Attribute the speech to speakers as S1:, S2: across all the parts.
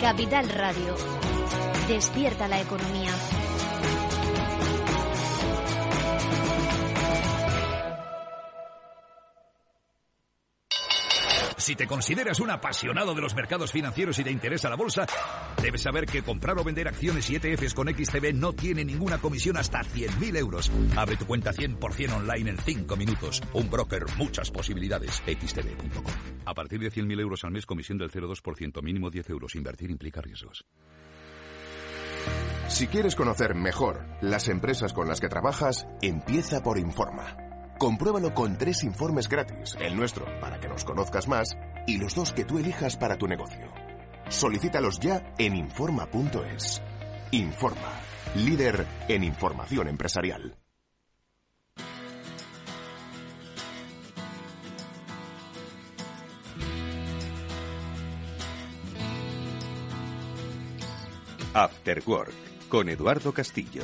S1: Capital Radio. Despierta la economía.
S2: Si te consideras un apasionado de los mercados financieros y te interesa la bolsa, debes saber que comprar o vender acciones y ETFs con XTB no tiene ninguna comisión hasta 100.000 euros. Abre tu cuenta 100% online en 5 minutos. Un broker, muchas posibilidades. XTB.com. A partir de 100.000 euros al mes, comisión del 0,2%, mínimo 10 euros. Invertir implica riesgos.
S3: Si quieres conocer mejor las empresas con las que trabajas, empieza por Informa. Compruébalo con tres informes gratis, el nuestro para que nos conozcas más y los dos que tú elijas para tu negocio. Solicítalos ya en Informa.es. Informa, líder en información empresarial.
S4: After Work con Eduardo Castillo.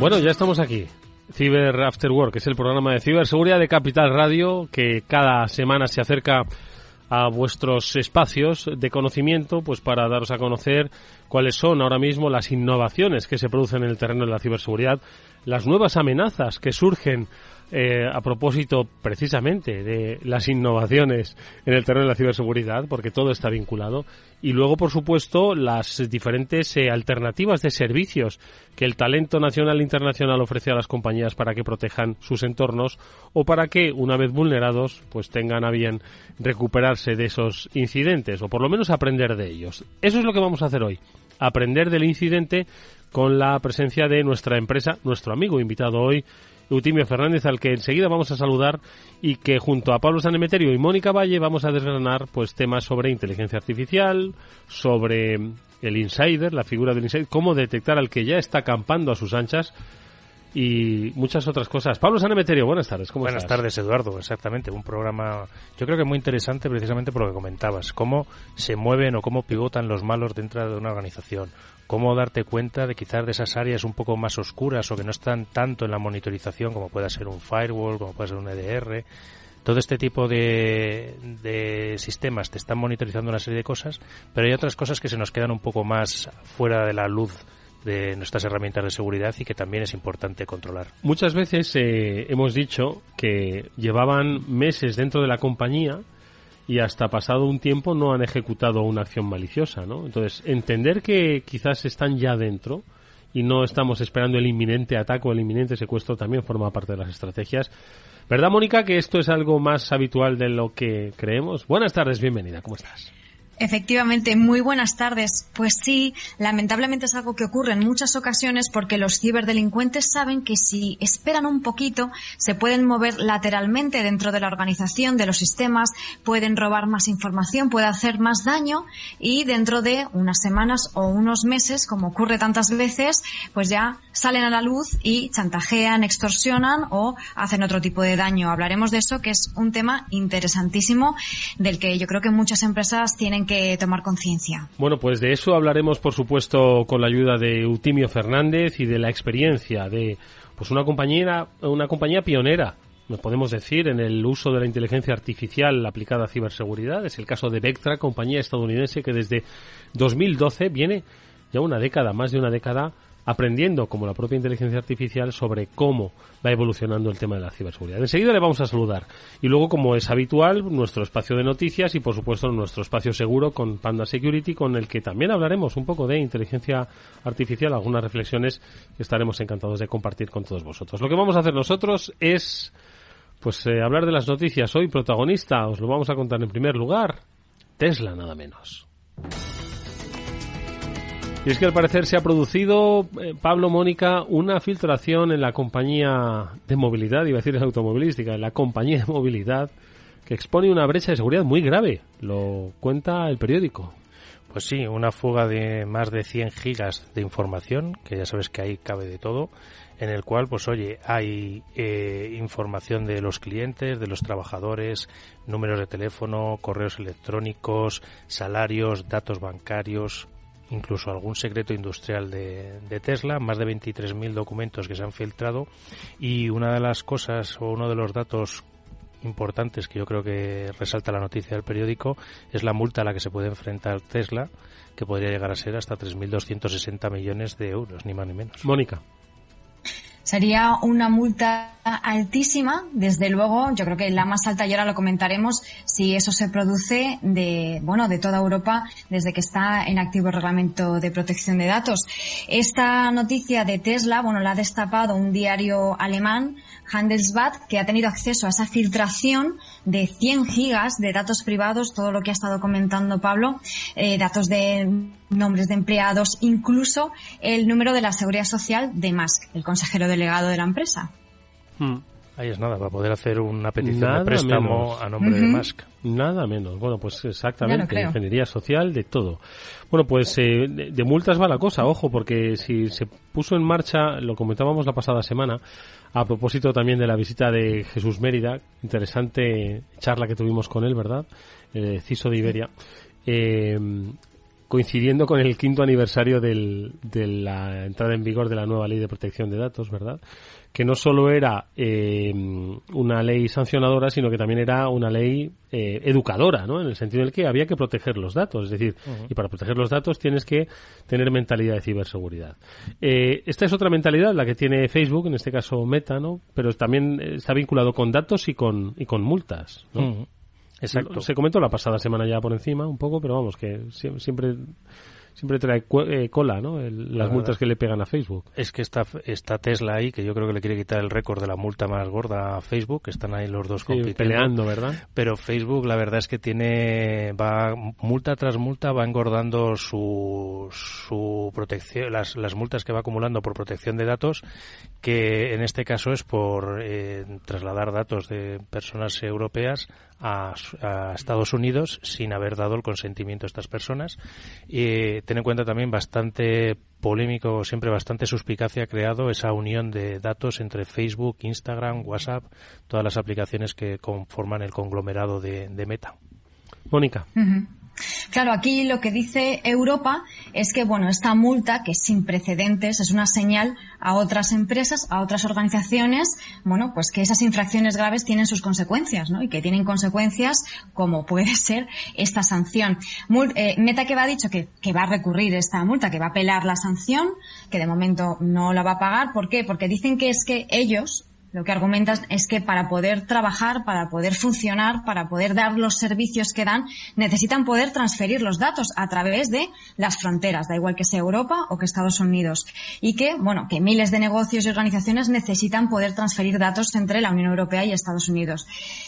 S5: Bueno, ya estamos aquí. Cyber After Work es el programa de ciberseguridad de Capital Radio que cada semana se acerca a vuestros espacios de conocimiento, pues para daros a conocer cuáles son ahora mismo las innovaciones que se producen en el terreno de la ciberseguridad, las nuevas amenazas que surgen eh, a propósito precisamente de las innovaciones en el terreno de la ciberseguridad, porque todo está vinculado, y luego, por supuesto, las diferentes eh, alternativas de servicios que el talento nacional e internacional ofrece a las compañías para que protejan sus entornos o para que, una vez vulnerados, pues tengan a bien recuperarse de esos incidentes o por lo menos aprender de ellos. Eso es lo que vamos a hacer hoy, aprender del incidente con la presencia de nuestra empresa, nuestro amigo invitado hoy, Eutimio Fernández, al que enseguida vamos a saludar y que junto a Pablo Sanemeterio y Mónica Valle vamos a desgranar pues temas sobre inteligencia artificial, sobre el insider, la figura del insider, cómo detectar al que ya está acampando a sus anchas y muchas otras cosas. Pablo Sanemeterio, buenas tardes. ¿cómo
S6: buenas tardes, Eduardo. Exactamente, un programa yo creo que muy interesante precisamente por lo que comentabas, cómo se mueven o cómo pivotan los malos dentro de una organización, cómo darte cuenta de quizás de esas áreas un poco más oscuras o que no están tanto en la monitorización como pueda ser un firewall, como puede ser un EDR. Todo este tipo de, de sistemas te están monitorizando una serie de cosas, pero hay otras cosas que se nos quedan un poco más fuera de la luz de nuestras herramientas de seguridad y que también es importante controlar.
S5: Muchas veces eh, hemos dicho que llevaban meses dentro de la compañía y hasta pasado un tiempo no han ejecutado una acción maliciosa, ¿no? Entonces, entender que quizás están ya dentro y no estamos esperando el inminente ataque o el inminente secuestro también forma parte de las estrategias. ¿Verdad, Mónica, que esto es algo más habitual de lo que creemos? Buenas tardes, bienvenida, ¿cómo estás?
S7: Efectivamente, muy buenas tardes. Pues sí, lamentablemente es algo que ocurre en muchas ocasiones porque los ciberdelincuentes saben que si esperan un poquito se pueden mover lateralmente dentro de la organización, de los sistemas, pueden robar más información, puede hacer más daño y dentro de unas semanas o unos meses, como ocurre tantas veces, pues ya salen a la luz y chantajean, extorsionan o hacen otro tipo de daño. Hablaremos de eso, que es un tema interesantísimo del que yo creo que muchas empresas tienen que tomar conciencia.
S5: Bueno, pues de eso hablaremos, por supuesto, con la ayuda de Eutimio Fernández y de la experiencia de pues una compañía, una compañía pionera nos podemos decir, en el uso de la inteligencia artificial aplicada a ciberseguridad. Es el caso de Vectra, compañía estadounidense que desde 2012 viene ya una década, más de una década, aprendiendo, como la propia inteligencia artificial, sobre cómo va evolucionando el tema de la ciberseguridad. Enseguida le vamos a saludar. Y luego, como es habitual, nuestro espacio de noticias y, por supuesto, nuestro espacio seguro con Panda Security, con el que también hablaremos un poco de inteligencia artificial, algunas reflexiones que estaremos encantados de compartir con todos vosotros. Lo que vamos a hacer nosotros es, pues, eh, hablar de las noticias. Hoy, protagonista, os lo vamos a contar en primer lugar, Tesla, nada menos. Y es que al parecer se ha producido, eh, Pablo Mónica, una filtración en la compañía de movilidad, iba a decir es automovilística, en la compañía de movilidad, que expone una brecha de seguridad muy grave. Lo cuenta el periódico.
S6: Pues sí, una fuga de más de 100 gigas de información, que ya sabes que ahí cabe de todo, en el cual, pues oye, hay eh, información de los clientes, de los trabajadores, números de teléfono, correos electrónicos, salarios, datos bancarios, incluso algún secreto industrial de, Tesla, más de 23.000 documentos que se han filtrado y una de las cosas o uno de los datos importantes que yo creo que resalta la noticia del periódico es la multa a la que se puede enfrentar Tesla, que podría llegar a ser hasta 3.260 millones de euros, ni más ni menos.
S5: Mónica.
S7: Sería una multa altísima, desde luego, yo creo que la más alta y ahora lo comentaremos si eso se produce de, bueno, de toda Europa desde que está en activo el reglamento de protección de datos. Esta noticia de Tesla, bueno, la ha destapado un diario alemán Handelsblatt, que ha tenido acceso a esa filtración de 100 gigas de datos privados, todo lo que ha estado comentando Pablo, eh, datos de nombres de empleados, incluso el número de la seguridad social de Musk, el consejero delegado de la empresa.
S6: Hmm. Ahí es nada, para poder hacer una petición de préstamo a nombre de Musk.
S5: Nada menos. Bueno, pues exactamente, ingeniería social, de todo. Bueno, pues eh, de, multas va la cosa, ojo, porque si se puso en marcha, lo comentábamos la pasada semana, a propósito también de la visita de Jesús Mérida, interesante charla que tuvimos con él, ¿verdad? El CISO de Iberia. Eh, coincidiendo con el quinto aniversario de la entrada en vigor de la nueva ley de protección de datos, ¿verdad? que no solo era eh, una ley sancionadora, sino que también era una ley eh, educadora, ¿no? En el sentido en el que había que proteger los datos, es decir, y para proteger los datos tienes que tener mentalidad de ciberseguridad. Eh, esta es otra mentalidad, la que tiene Facebook, en este caso Meta, ¿no? Pero también está vinculado con datos y con, y con multas, ¿no?
S6: Exacto.
S5: Se comentó la pasada semana ya por encima un poco, pero vamos, que siempre siempre trae eh, cola, ¿no? las multas que le pegan a Facebook.
S6: Es que está, está Tesla ahí, que yo creo que le quiere quitar el récord de la multa más gorda a Facebook, que están ahí los dos
S5: peleando, ¿verdad?
S6: Pero Facebook, la verdad es que tiene, va, multa tras multa, va engordando su, su protección, las, las multas que va acumulando por protección de datos, que en este caso es por eh, trasladar datos de personas europeas a, Estados Unidos sin haber dado el consentimiento a estas personas. Y ten en cuenta también bastante polémico, siempre bastante suspicacia ha creado esa unión de datos entre Facebook, Instagram, WhatsApp, todas las aplicaciones que conforman el conglomerado de, Meta.
S5: Mónica.
S7: Claro, aquí lo que dice Europa es que, bueno, esta multa, que es sin precedentes, es una señal a otras empresas, a otras organizaciones, bueno, pues que esas infracciones graves tienen sus consecuencias, ¿no? Y que tienen consecuencias como puede ser esta sanción. Eh, Meta que va a dicho que, que va a recurrir esta multa, que va a apelar la sanción, que de momento no la va a pagar. ¿Por qué? Porque dicen que es que ellos, lo que argumentas es que para poder trabajar, para poder funcionar, para poder dar los servicios que dan, necesitan poder transferir los datos a través de las fronteras, da igual que sea Europa o que Estados Unidos. Y que, bueno, que miles de negocios y organizaciones necesitan poder transferir datos entre la Unión Europea y Estados Unidos.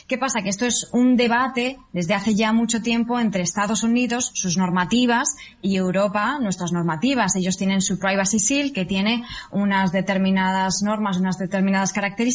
S7: ¿Qué pasa? Que esto es un debate desde hace ya mucho tiempo entre Estados Unidos, sus normativas, y Europa, nuestras normativas. Ellos tienen su Privacy Seal, que tiene unas determinadas normas, unas determinadas características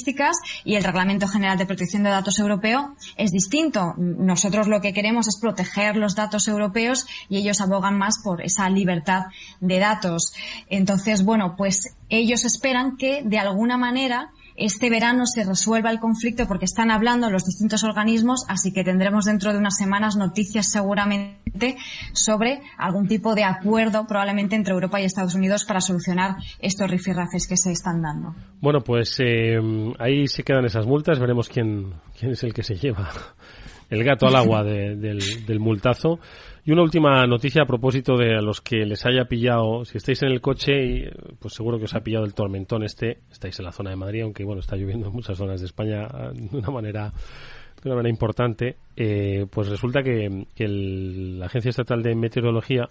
S7: y el Reglamento General de Protección de Datos Europeo es distinto. Nosotros lo que queremos es proteger los datos europeos y ellos abogan más por esa libertad de datos. Entonces, bueno, pues ellos esperan que de alguna manera este verano se resuelva el conflicto porque están hablando los distintos organismos, así que tendremos dentro de unas semanas noticias seguramente sobre algún tipo de acuerdo probablemente entre Europa y Estados Unidos para solucionar estos rifirrafes que se están dando.
S5: Bueno, pues eh, ahí se quedan esas multas, veremos quién, quién es el que se lleva el gato al agua del, multazo. Y una última noticia a propósito de a los que les haya pillado, si estáis en el coche, pues seguro que os ha pillado el tormentón este, estáis en la zona de Madrid, aunque bueno, está lloviendo en muchas zonas de España de una manera de una manera importante, eh, pues resulta que, la Agencia Estatal de Meteorología,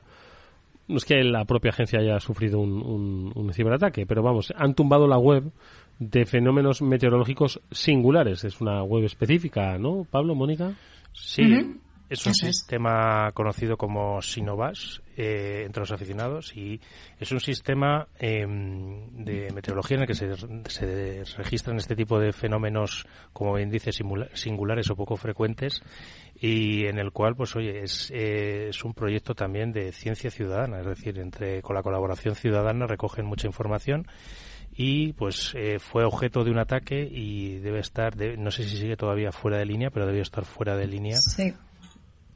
S5: no es que la propia agencia haya sufrido un, un ciberataque, pero vamos, han tumbado la web de fenómenos meteorológicos singulares. Es una web específica, ¿no, Pablo, Mónica?
S6: Sí. Es un sistema conocido como Sinovas eh, entre los aficionados y es un sistema em, de meteorología en el que se, se, registran este tipo de fenómenos, como bien dice, singulares o poco frecuentes y en el cual, pues oye, es, es un proyecto también de ciencia ciudadana, es decir, entre con la colaboración ciudadana recogen mucha información y pues eh, fue objeto de un ataque y debe estar, no sé si sigue todavía fuera de línea, pero debió estar fuera de línea. Sí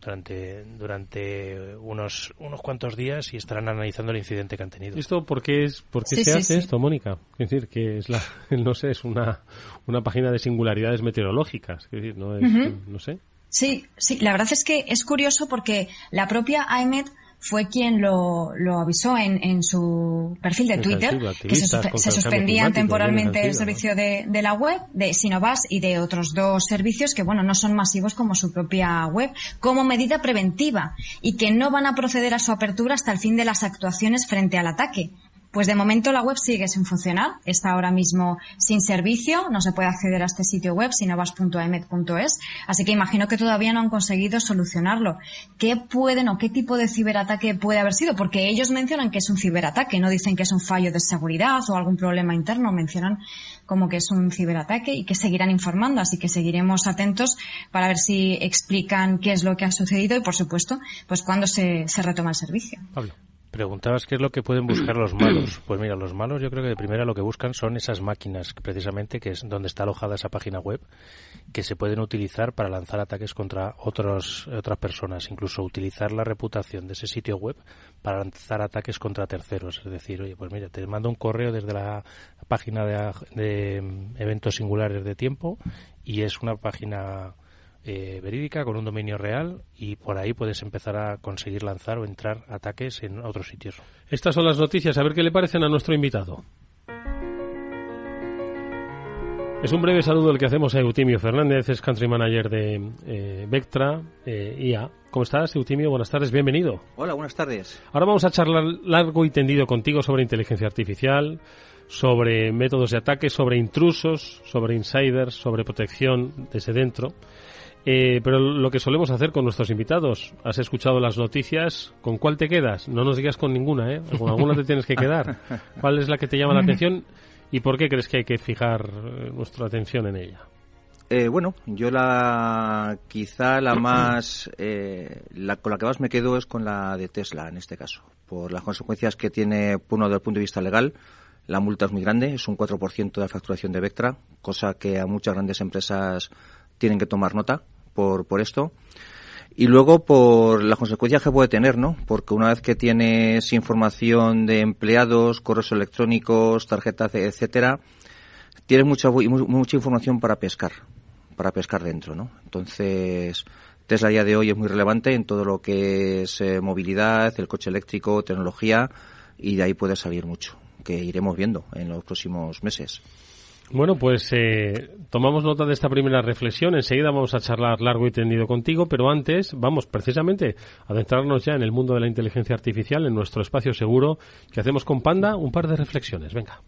S6: durante durante unos unos cuantos días y estarán analizando el incidente que han tenido.
S5: ¿Esto por qué, es, por qué se hace esto, Mónica? Es decir, que es la, no sé, es una, una página de singularidades meteorológicas. Es decir, no, es, no sé.
S7: Sí, sí, la verdad es que es curioso porque la propia AEMET fue quien lo, lo avisó en, en, su perfil de Twitter, que se, suspendían temporalmente el servicio de, de, la web, de Sinovas y de otros dos servicios que, bueno, no son masivos como su propia web, como medida preventiva y que no van a proceder a su apertura hasta el fin de las actuaciones frente al ataque. Pues de momento la web sigue sin funcionar, está ahora mismo sin servicio, no se puede acceder a este sitio web sinovas.emet.es, así que imagino que todavía no han conseguido solucionarlo. ¿Qué pueden o qué tipo de ciberataque puede haber sido? Porque ellos mencionan que es un ciberataque, no dicen que es un fallo de seguridad o algún problema interno, mencionan como que es un ciberataque y que seguirán informando, así que seguiremos atentos para ver si explican qué es lo que ha sucedido y, por supuesto, pues cuándo se, retoma el servicio.
S6: Preguntabas qué es lo que pueden buscar los malos. Pues mira, los malos yo creo que de primera lo que buscan son esas máquinas, precisamente, que es donde está alojada esa página web, que se pueden utilizar para lanzar ataques contra otros, otras personas, incluso utilizar la reputación de ese sitio web para lanzar ataques contra terceros. Es decir, oye, pues mira, te mando un correo desde la página de, de mm, eventos singulares de tiempo y es una página eh, verídica con un dominio real y por ahí puedes empezar a conseguir lanzar o entrar ataques en otros sitios.
S5: Estas son las noticias, a ver qué le parecen a nuestro invitado. Es un breve saludo el que hacemos a Eutimio Fernández, es country manager de eh, Vectra eh, IA. ¿Cómo estás, Eutimio? Buenas tardes, bienvenido.
S8: Hola, buenas tardes.
S5: Ahora vamos a charlar largo y tendido contigo sobre inteligencia artificial, sobre métodos de ataque, sobre intrusos, sobre insiders, sobre protección desde dentro. Eh, pero lo que solemos hacer con nuestros invitados, has escuchado las noticias, ¿con cuál te quedas? No nos digas con ninguna, ¿eh? Con alguna te tienes que quedar. ¿Cuál es la que te llama la atención y por qué crees que hay que fijar eh, nuestra atención en ella?
S8: Eh, bueno, yo la quizá la más la, con la que más me quedo es con la de Tesla en este caso, por las consecuencias que tiene uno desde el punto de vista legal. La multa es muy grande, es un 4% de la facturación de Vectra, cosa que a muchas grandes empresas tienen que tomar nota por, por esto. Y luego por las consecuencias que puede tener, ¿no? Porque una vez que tienes información de empleados, correos electrónicos, tarjetas, etcétera, tienes mucha, mucha información para pescar, para pescar dentro, ¿no? Entonces, Tesla a día de hoy es muy relevante en todo lo que es eh, movilidad, el coche eléctrico, tecnología, y de ahí puede salir mucho, que iremos viendo en los próximos meses.
S5: Bueno, pues eh, tomamos nota de esta primera reflexión. Enseguida vamos a charlar largo y tendido contigo, pero antes vamos precisamente a adentrarnos ya en el mundo de la inteligencia artificial, en nuestro espacio seguro que hacemos con Panda. Un par de reflexiones. Venga.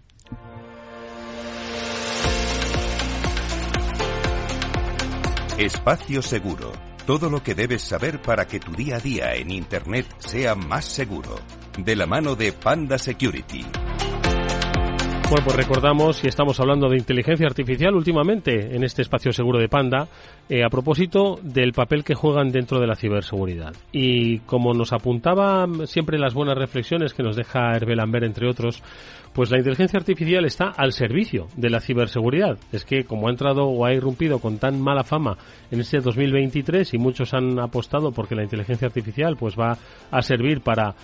S4: Espacio seguro. Todo lo que debes saber para que tu día a día en Internet sea más seguro. De la mano de Panda Security.
S5: Bueno, pues recordamos y estamos hablando de inteligencia artificial últimamente en este espacio seguro de Panda eh, a propósito del papel que juegan dentro de la ciberseguridad. Y como nos apuntaba siempre las buenas reflexiones que nos deja Hervé Lambert, entre otros, pues la inteligencia artificial está al servicio de la ciberseguridad. Es que como ha entrado o ha irrumpido con tan mala fama en este 2023 y muchos han apostado porque la inteligencia artificial pues va a servir para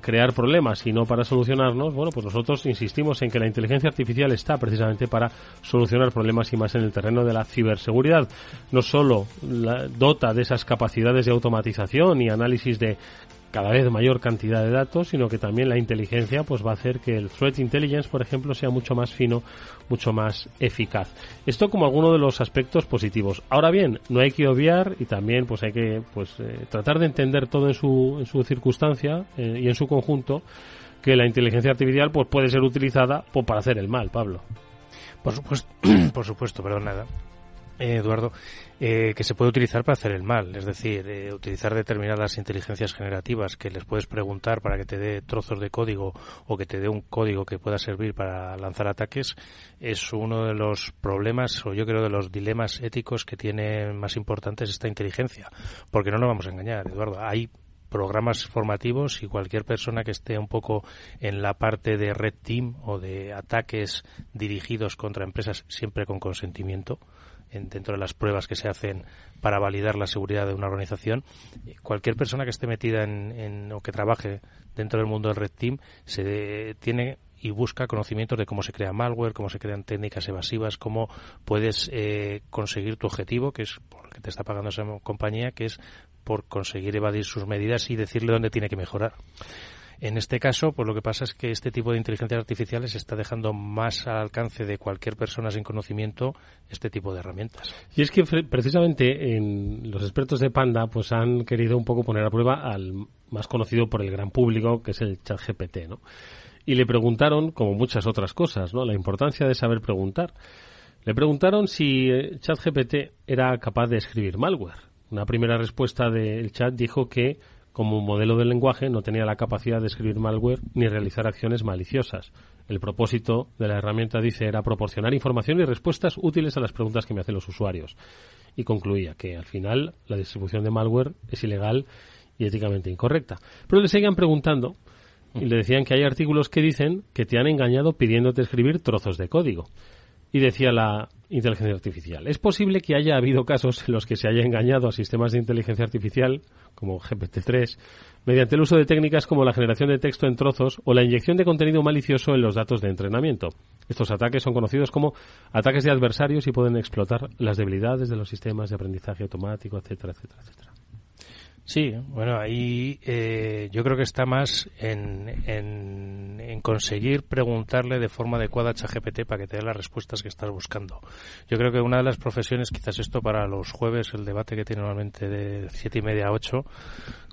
S5: crear problemas y no para solucionarnos, bueno, pues nosotros insistimos en que la inteligencia artificial está precisamente para solucionar problemas y más en el terreno de la ciberseguridad. No solo dota de esas capacidades de automatización y análisis de cada vez mayor cantidad de datos, sino que también la inteligencia pues va a hacer que el threat intelligence, por ejemplo, sea mucho más fino, mucho más eficaz. Esto como alguno de los aspectos positivos. Ahora bien, no hay que obviar y también pues hay que pues eh, tratar de entender todo en su, en su circunstancia eh, y en su conjunto que la inteligencia artificial pues puede ser utilizada pues, para hacer el mal, Pablo.
S6: Por supuesto, por supuesto, perdón, nada. Eh, Eduardo, eh, que se puede utilizar para hacer el mal, es decir, eh, utilizar determinadas inteligencias generativas que les puedes preguntar para que te dé trozos de código o que te dé un código que pueda servir para lanzar ataques, es uno de los problemas o yo creo de los dilemas éticos que tiene más importantes esta inteligencia, porque no nos vamos a engañar, Eduardo, hay programas formativos y cualquier persona que esté un poco en la parte de red team o de ataques dirigidos contra empresas siempre con consentimiento dentro de las pruebas que se hacen para validar la seguridad de una organización, cualquier persona que esté metida en, o que trabaje dentro del mundo del Red Team se tiene y busca conocimientos de cómo se crea malware, cómo se crean técnicas evasivas, cómo puedes eh, conseguir tu objetivo, que es por el que te está pagando esa compañía, que es por conseguir evadir sus medidas y decirle dónde tiene que mejorar. En este caso, pues lo que pasa es que este tipo de inteligencias artificiales está dejando más al alcance de cualquier persona sin conocimiento este tipo de herramientas.
S5: Y es que precisamente en los expertos de Panda pues han querido un poco poner a prueba al más conocido por el gran público, que es el ChatGPT, ¿no? Y le preguntaron, como muchas otras cosas, ¿no? La importancia de saber preguntar. Le preguntaron si eh, ChatGPT era capaz de escribir malware. Una primera respuesta del chat dijo que como modelo de lenguaje no tenía la capacidad de escribir malware ni realizar acciones maliciosas. El propósito de la herramienta, dice, era proporcionar información y respuestas útiles a las preguntas que me hacen los usuarios. Y concluía que al final la distribución de malware es ilegal y éticamente incorrecta. Pero le seguían preguntando y le decían que hay artículos que dicen que te han engañado pidiéndote escribir trozos de código. Y decía la inteligencia artificial. Es posible que haya habido casos en los que se haya engañado a sistemas de inteligencia artificial, como GPT-3, mediante el uso de técnicas como la generación de texto en trozos o la inyección de contenido malicioso en los datos de entrenamiento. Estos ataques son conocidos como ataques de adversarios y pueden explotar las debilidades de los sistemas de aprendizaje automático, etcétera, etcétera, etcétera.
S6: Sí, bueno, ahí eh, yo creo que está más en, en, conseguir preguntarle de forma adecuada a ChatGPT para que te dé las respuestas que estás buscando. Yo creo que una de las profesiones, quizás esto para los jueves, el debate que tiene normalmente de siete y media a ocho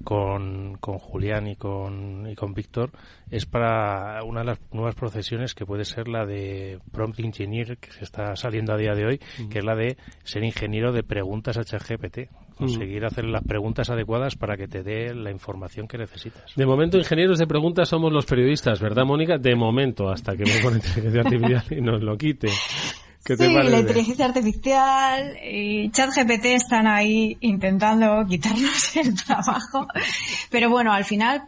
S6: con, con Julián y con, y con Víctor, es para una de las nuevas profesiones que puede ser la de prompt engineer, que se está saliendo a día de hoy, que es la de ser ingeniero de preguntas a ChatGPT conseguir hacer las preguntas adecuadas para que te dé la información que necesitas.
S5: De momento, ingenieros de preguntas somos los periodistas, ¿verdad, Mónica? De momento, hasta que me pone inteligencia artificial y nos lo quite.
S7: sí, la inteligencia artificial y ChatGPT están ahí intentando quitarnos el trabajo. Pero bueno, al final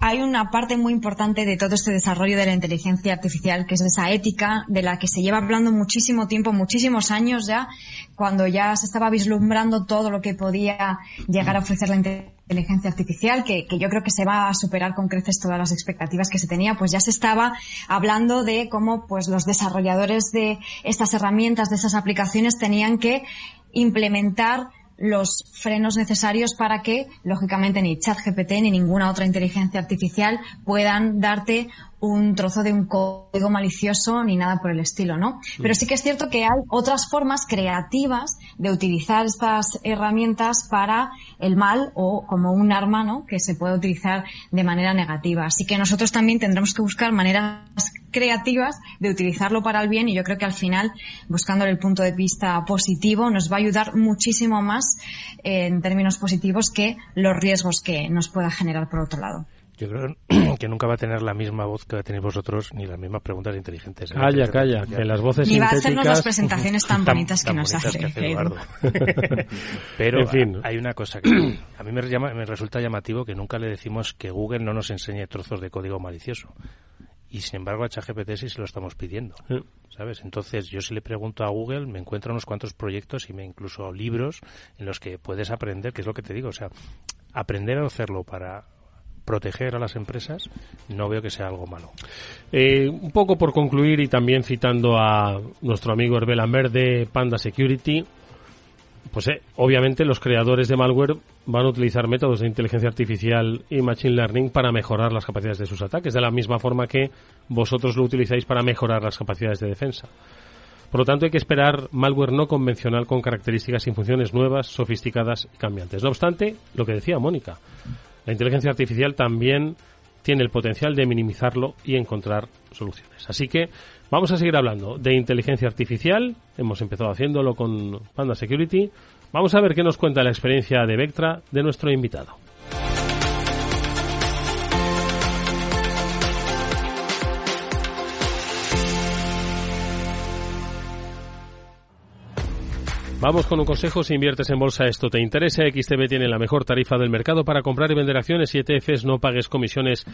S7: hay una parte muy importante de todo este desarrollo de la inteligencia artificial, que es esa ética de la que se lleva hablando muchísimo tiempo, muchísimos años ya, cuando ya se estaba vislumbrando todo lo que podía llegar a ofrecer la inteligencia artificial, que, que, yo creo que se va a superar con creces todas las expectativas que se tenía, pues ya se estaba hablando de cómo pues los desarrolladores de estas herramientas, de esas aplicaciones, tenían que implementar los frenos necesarios para que, lógicamente, ni ChatGPT ni ninguna otra inteligencia artificial puedan darte un trozo de un código malicioso ni nada por el estilo, ¿no? Pero sí que es cierto que hay otras formas creativas de utilizar estas herramientas para el mal o como un arma, ¿no? Que se puede utilizar de manera negativa. Así que nosotros también tendremos que buscar maneras creativas de utilizarlo para el bien y yo creo que al final, buscando el punto de vista positivo, nos va a ayudar muchísimo más en términos positivos que los riesgos que nos pueda generar por otro lado.
S6: Yo creo que nunca va a tener la misma voz que tenéis vosotros ni las mismas preguntas inteligentes.
S5: Calla, calla, que las voces
S7: Ni
S5: va
S7: a hacernos las presentaciones tan, bonitas que nos hace. Eduardo.
S6: Pero hay una cosa que a mí me, me resulta llamativo que nunca le decimos que Google no nos enseñe trozos de código malicioso y sin embargo a ChatGPT sí se lo estamos pidiendo, ¿sabes? Entonces yo si le pregunto a Google me encuentro unos cuantos proyectos y me incluso libros en los que puedes aprender, que es lo que te digo, o sea, aprender a hacerlo para proteger a las empresas, no veo que sea algo malo.
S5: Eh, un poco por concluir y también citando a nuestro amigo Herbel de Panda Security, pues eh, obviamente los creadores de malware van a utilizar métodos de inteligencia artificial y machine learning para mejorar las capacidades de sus ataques, de la misma forma que vosotros lo utilizáis para mejorar las capacidades de defensa. Por lo tanto, hay que esperar malware no convencional con características y funciones nuevas, sofisticadas y cambiantes. No obstante, lo que decía Mónica, la inteligencia artificial también tiene el potencial de minimizarlo y encontrar soluciones. Así que vamos a seguir hablando de inteligencia artificial. Hemos empezado haciéndolo con Panda Security. Vamos a ver qué nos cuenta la experiencia de Vectra de nuestro invitado. Vamos con un consejo. Si inviertes en bolsa, esto te interesa. XTB tiene la mejor tarifa del mercado para comprar y vender acciones y ETFs. No pagues comisiones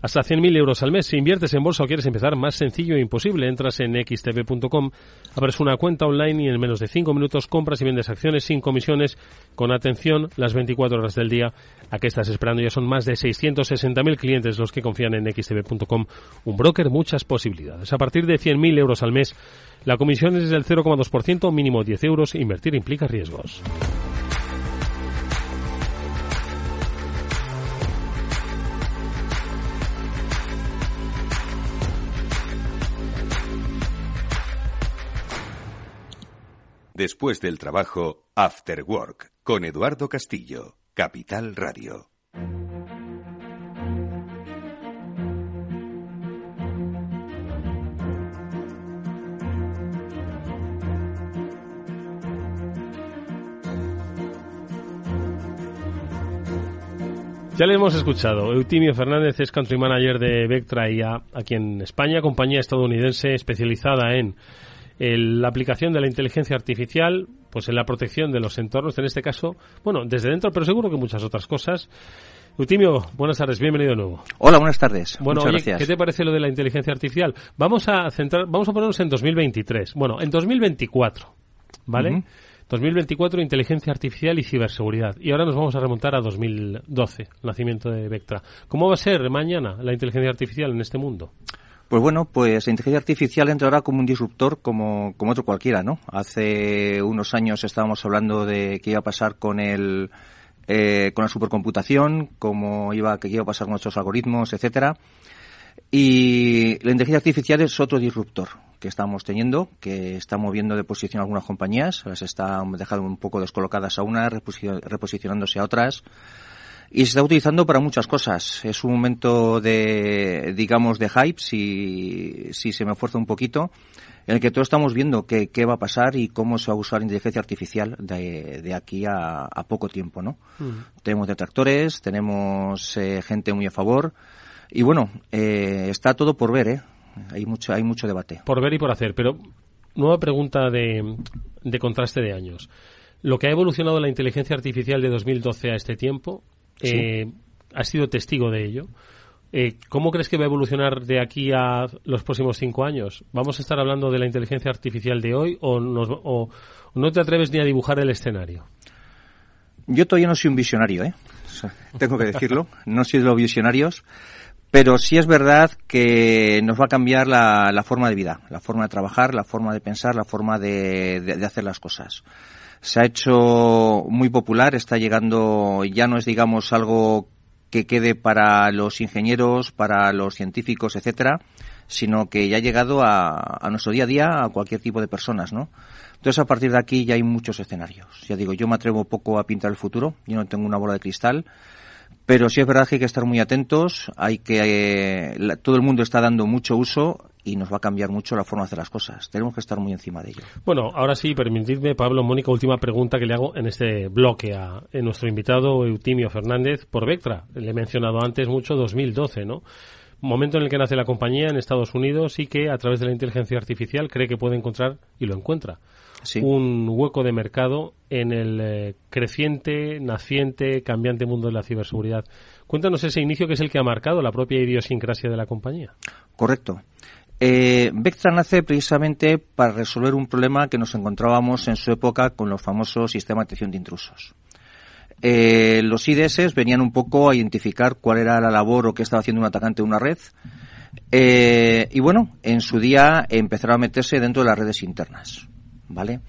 S5: hasta 100.000 euros al mes. Si inviertes en bolsa o quieres empezar, más sencillo e imposible. Entras en xtb.com, abres una cuenta online y en menos de 5 minutos compras y vendes acciones sin comisiones, con atención las 24 horas del día. ¿A qué estás esperando? Ya son más de 660.000 clientes los que confían en xtb.com. Un broker, muchas posibilidades. A partir de 100.000 euros al mes, la comisión es del 0,2%, mínimo 10 euros. Invertir implica riesgos.
S4: Después del trabajo, After Work, con Eduardo Castillo, Capital Radio.
S5: Ya le hemos escuchado. Eutimio Fernández es country manager de Vectra IA aquí en España, compañía estadounidense especializada en la aplicación de la inteligencia artificial, pues en la protección de los entornos, en este caso, bueno, desde dentro, pero seguro que muchas otras cosas. Eutimio, buenas tardes, bienvenido de nuevo.
S8: Hola, buenas tardes.
S5: Bueno, ¿qué te parece lo de la inteligencia artificial? Vamos a centrar, vamos a ponernos en 2023. Bueno, en 2024, ¿vale? 2024, inteligencia artificial y ciberseguridad. Y ahora nos vamos a remontar a 2012, nacimiento de Vectra. ¿Cómo va a ser mañana la inteligencia artificial en este mundo?
S8: Pues bueno, pues la inteligencia artificial entrará como un disruptor como, como otro cualquiera, ¿no? Hace unos años estábamos hablando de qué iba a pasar con el eh, con la supercomputación, cómo iba, qué iba a pasar con nuestros algoritmos, etcétera. Y la inteligencia artificial es otro disruptor que estamos teniendo, que está moviendo de posición algunas compañías, las está dejando un poco descolocadas a unas, reposicionándose a otras. Y se está utilizando para muchas cosas. Es un momento de, digamos, de hype, si, si se me esfuerza un poquito, en el que todos estamos viendo qué, qué va a pasar y cómo se va a usar la inteligencia artificial de, de aquí a, a, poco tiempo, ¿no? Tenemos detractores, tenemos eh, gente muy a favor, y bueno, eh, está todo por ver, ¿eh? Hay mucho, hay mucho debate.
S5: Por ver y por hacer, pero nueva pregunta de, de contraste de años. Lo que ha evolucionado la inteligencia artificial de 2012 a este tiempo, eh, ¿has sido testigo de ello? Eh, ¿Cómo crees que va a evolucionar de aquí a los próximos cinco años? ¿Vamos a estar hablando de la inteligencia artificial de hoy o, o no te atreves ni a dibujar el escenario?
S8: Yo todavía no soy un visionario, ¿eh? tengo que decirlo. No soy de los visionarios. Pero sí es verdad que nos va a cambiar la, la, forma de vida, la forma de trabajar, la forma de pensar, la forma de, de, hacer las cosas. Se ha hecho muy popular, está llegando, ya no es digamos algo que quede para los ingenieros, para los científicos, etcétera, sino que ya ha llegado a, a nuestro día a día a cualquier tipo de personas, ¿no? Entonces, a partir de aquí ya hay muchos escenarios. Ya digo, yo me atrevo poco a pintar el futuro, yo no tengo una bola de cristal, pero sí es verdad que hay que estar muy atentos, hay que eh, la, todo el mundo está dando mucho uso y nos va a cambiar mucho la forma de hacer las cosas. Tenemos que estar muy encima de ello.
S5: Bueno, ahora sí, permitidme, Pablo, Mónica, última pregunta que le hago en este bloque a, a nuestro invitado Eutimio Fernández por Vectra. Le he mencionado antes mucho 2012, ¿no? Momento en el que nace la compañía en Estados Unidos y que a través de la inteligencia artificial cree que puede encontrar y lo encuentra sí. un hueco de mercado en el eh, creciente, naciente, cambiante mundo de la ciberseguridad. Cuéntanos ese inicio que es el que ha marcado la propia idiosincrasia de la compañía.
S8: Correcto. Eh, Vectra nace precisamente para resolver un problema que nos encontrábamos en su época con los famosos sistemas de detección de intrusos. Eh, los IDS venían un poco a identificar cuál era la labor o qué estaba haciendo un atacante de una red. Eh, y bueno, en su día empezaron a meterse dentro de las redes internas. ¿Vale?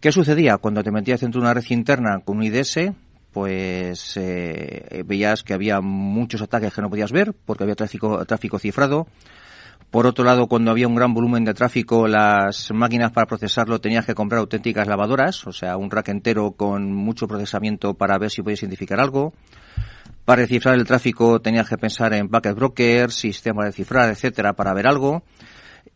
S8: ¿Qué sucedía? Cuando te metías dentro de una red interna con un IDS, pues eh, veías que había muchos ataques que no podías ver porque había tráfico, tráfico cifrado. Por otro lado, cuando había un gran volumen de tráfico, las máquinas para procesarlo tenías que comprar auténticas lavadoras, o sea, un rack entero con mucho procesamiento para ver si podías identificar algo. Para descifrar el tráfico tenía que pensar en packet brokers, sistemas de cifrar, etcétera, para ver algo.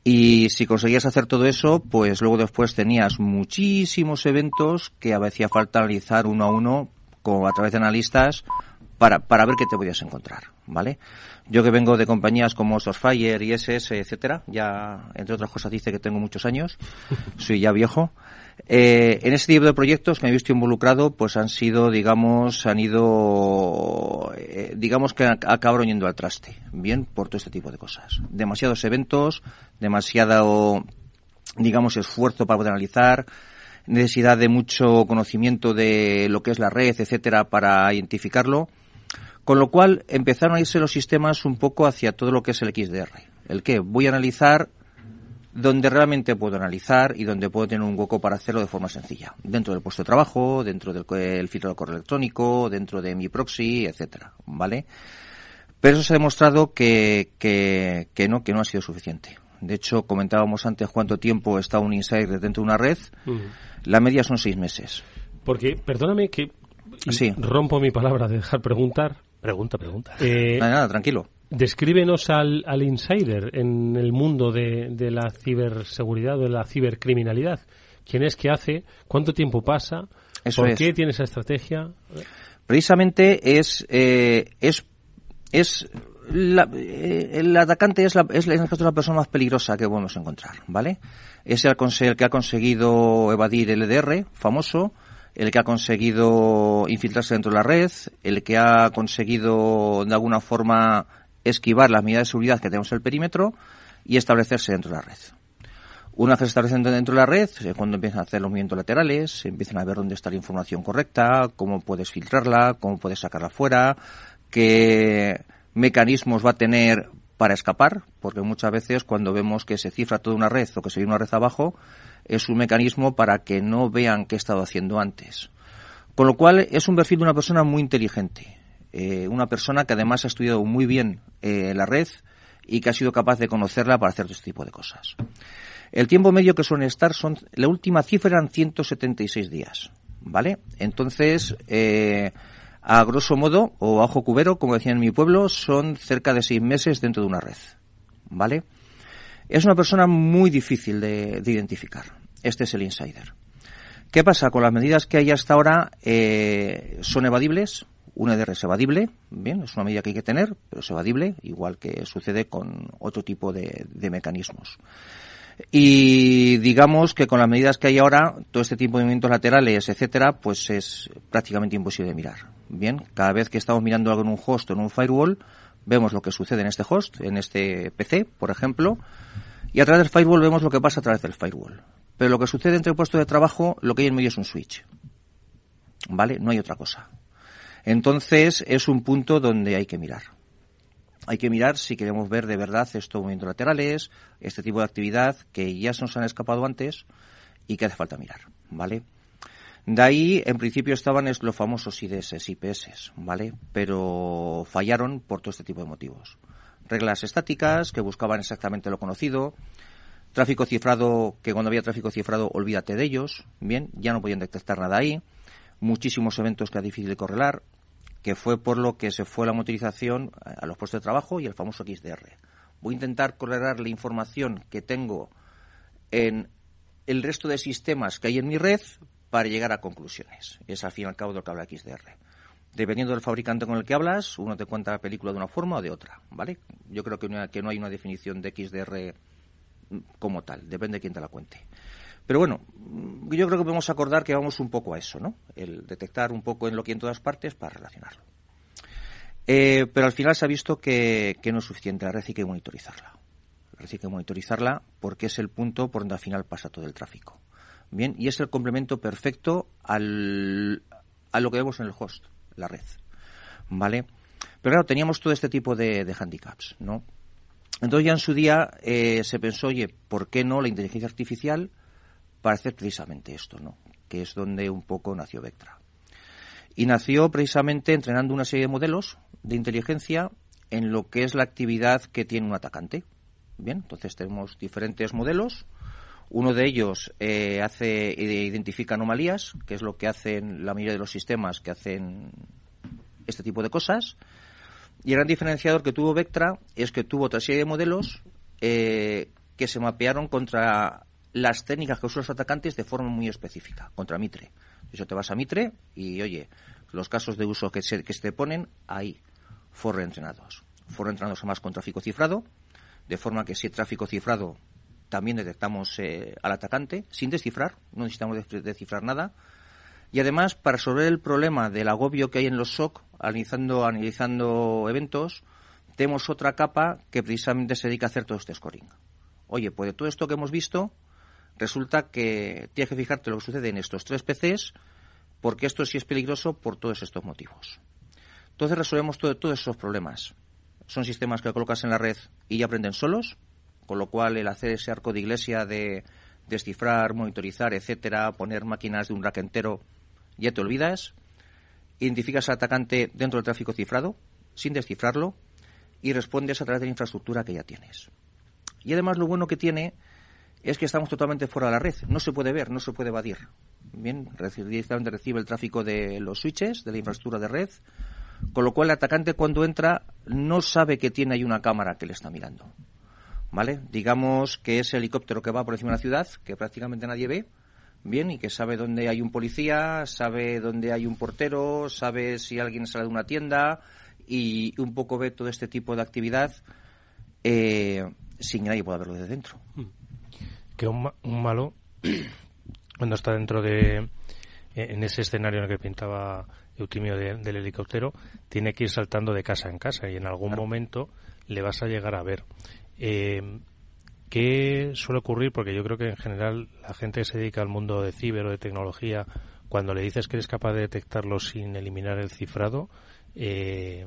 S8: Y si conseguías hacer todo eso, pues luego después tenías muchísimos eventos que hacía falta analizar uno a uno como a través de analistas para, para ver qué te podías encontrar, ¿vale? Yo que vengo de compañías como Sourcefire, ISS, etcétera, ya entre otras cosas dice que tengo muchos años, soy ya viejo. Eh, en este tipo de proyectos que me he visto involucrado, pues han sido, digamos, han ido, eh, digamos que acabaron yendo al traste, bien, por todo este tipo de cosas. Demasiados eventos, demasiado, digamos, esfuerzo para poder analizar, necesidad de mucho conocimiento de lo que es la red, etcétera, para identificarlo. Con lo cual empezaron a irse los sistemas un poco hacia todo lo que es el XDR. El que voy a analizar donde realmente puedo analizar y donde puedo tener un hueco para hacerlo de forma sencilla. Dentro del puesto de trabajo, dentro del filtro de correo electrónico, dentro de mi proxy, etcétera, ¿vale? Pero eso se ha demostrado que, que, que no, que no ha sido suficiente. De hecho, comentábamos antes cuánto tiempo está un insider dentro de una red. La media son seis meses.
S5: Porque, perdóname que
S8: sí.
S5: rompo mi palabra de dejar preguntar.
S6: Pregunta, pregunta.
S8: Eh, nada, nada, tranquilo.
S5: Descríbenos al, al insider en el mundo de, de la ciberseguridad o de la cibercriminalidad. ¿Quién es que hace? ¿Cuánto tiempo pasa?
S8: Eso
S5: ¿Por
S8: es.
S5: qué tiene esa estrategia?
S8: Precisamente es, eh, es, es la, eh, el atacante es la, es la, este la persona más peligrosa que podemos encontrar, ¿vale? Es el, el que ha conseguido evadir el EDR, famoso, el que ha conseguido infiltrarse dentro de la red, el que ha conseguido de alguna forma esquivar las medidas de seguridad que tenemos en el perímetro y establecerse dentro de la red. Una vez establecen dentro de la red, es cuando empiezan a hacer los movimientos laterales, empiezan a ver dónde está la información correcta, cómo puedes filtrarla, cómo puedes sacarla fuera, qué mecanismos va a tener para escapar, porque muchas veces cuando vemos que se cifra toda una red o que se viene una red abajo, es un mecanismo para que no vean qué he estado haciendo antes. Con lo cual es un perfil de una persona muy inteligente, eh, una persona que además ha estudiado muy bien eh, la red y que ha sido capaz de conocerla para hacer este tipo de cosas. El tiempo medio que suelen estar son, la última cifra eran 176 días, ¿vale? Entonces, eh, a grosso modo, o a ojo cubero, como decían en mi pueblo, son cerca de seis meses dentro de una red, ¿vale? Es una persona muy difícil de, de identificar. Este es el insider. ¿Qué pasa? Con las medidas que hay hasta ahora, son evadibles. Un EDR es evadible, bien, es una medida que hay que tener, pero es evadible, igual que sucede con otro tipo de, de mecanismos. Y digamos que con las medidas que hay ahora, todo este tipo de movimientos laterales, etcétera, pues es prácticamente imposible de mirar. Bien, cada vez que estamos mirando algo en un host o en un firewall, vemos lo que sucede en este host, en este PC, por ejemplo, y a través del firewall vemos lo que pasa a través del firewall. Pero lo que sucede entre el puesto de trabajo, lo que hay en medio es un switch. ¿Vale? No hay otra cosa. Entonces es un punto donde hay que mirar. Hay que mirar si queremos ver de verdad estos movimientos laterales, este tipo de actividad que ya se nos han escapado antes y que hace falta mirar, ¿vale? De ahí, en principio, estaban es- los famosos IDS, IPS, ¿vale? Pero fallaron por todo este tipo de motivos. Reglas estáticas que buscaban exactamente lo conocido, tráfico cifrado, que cuando había tráfico cifrado, olvídate de ellos, bien, ya no podían detectar nada ahí, muchísimos eventos que era difícil de correlar, que fue por lo que se fue la motorización a los puestos de trabajo y el famoso XDR. Voy a intentar correlar la información que tengo en el resto de sistemas que hay en mi red para llegar a conclusiones. Es al fin y al cabo de lo que habla XDR. Dependiendo del fabricante con el que hablas, uno te cuenta la película de una forma o de otra, ¿vale? Yo creo que que no hay una definición de XDR como tal, depende de quién te la cuente. Pero bueno, mm, yo creo que podemos acordar que vamos un poco a eso, ¿no? El detectar un poco en lo que en todas partes para relacionarlo. Eh, pero al final se ha visto que, que no es suficiente, la red hay que monitorizarla. La red hay que monitorizarla porque es el punto por donde al final pasa todo el tráfico. Bien, y es el complemento perfecto al, a lo que vemos en el host, la red. ¿Vale? Pero claro, teníamos todo este tipo de, de handicaps, ¿no? Entonces ya en su día eh, se pensó, oye, ¿por qué no la inteligencia artificial para hacer precisamente esto, ¿no? Que es donde un poco nació Vectra. Y nació precisamente entrenando una serie de modelos de inteligencia en lo que es la actividad que tiene un atacante. Bien, entonces tenemos diferentes modelos. Uno de ellos eh, hace identifica anomalías, que es lo que hacen la mayoría de los sistemas que hacen este tipo de cosas. Y el gran diferenciador que tuvo Vectra es que tuvo otra serie de modelos eh, que se mapearon contra las técnicas que usan los atacantes de forma muy específica, contra Mitre. Eso te vas a Mitre y, oye, los casos de uso que se, que se te ponen ahí, fueron entrenados. Fueron entrenados además con tráfico cifrado, de forma que si hay tráfico cifrado también detectamos eh, al atacante sin descifrar, no necesitamos descifrar nada. Y además, para resolver el problema del agobio que hay en los SOC, analizando, analizando eventos, tenemos otra capa que precisamente se dedica a hacer todo este scoring. Oye, pues de todo esto que hemos visto, resulta que tienes que fijarte lo que sucede en estos tres PCs, porque esto sí es peligroso por todos estos motivos. Entonces resolvemos todo, todos esos problemas. Son sistemas que colocas en la red y ya aprenden solos, con lo cual el hacer ese arco de iglesia de descifrar, monitorizar, etcétera, poner máquinas de un rack entero, ya te olvidas. Identificas al atacante dentro del tráfico cifrado, sin descifrarlo, y respondes a través de la infraestructura que ya tienes. Y además lo bueno que tiene es que estamos totalmente fuera de la red. No se puede ver, no se puede evadir. Bien, directamente recibe el tráfico de los switches, de la infraestructura de red, con lo cual el atacante cuando entra no sabe que tiene ahí una cámara que le está mirando. ¿Vale? Digamos que es el helicóptero que va por encima de la ciudad, que prácticamente nadie ve, bien, y que sabe dónde hay un policía, sabe dónde hay un portero, sabe si alguien sale de una tienda y un poco ve todo este tipo de actividad eh, sin que nadie pueda verlo desde dentro. Hmm
S6: que un, malo, cuando está dentro de, eh, en ese escenario en el que pintaba Eutimio del helicóptero, tiene que ir saltando de casa en casa y en algún momento le vas a llegar a ver. Eh, ¿Qué suele ocurrir? Porque yo creo que en general la gente que se dedica al mundo de ciber o de tecnología, cuando le dices que eres capaz de detectarlo sin eliminar el cifrado, eh,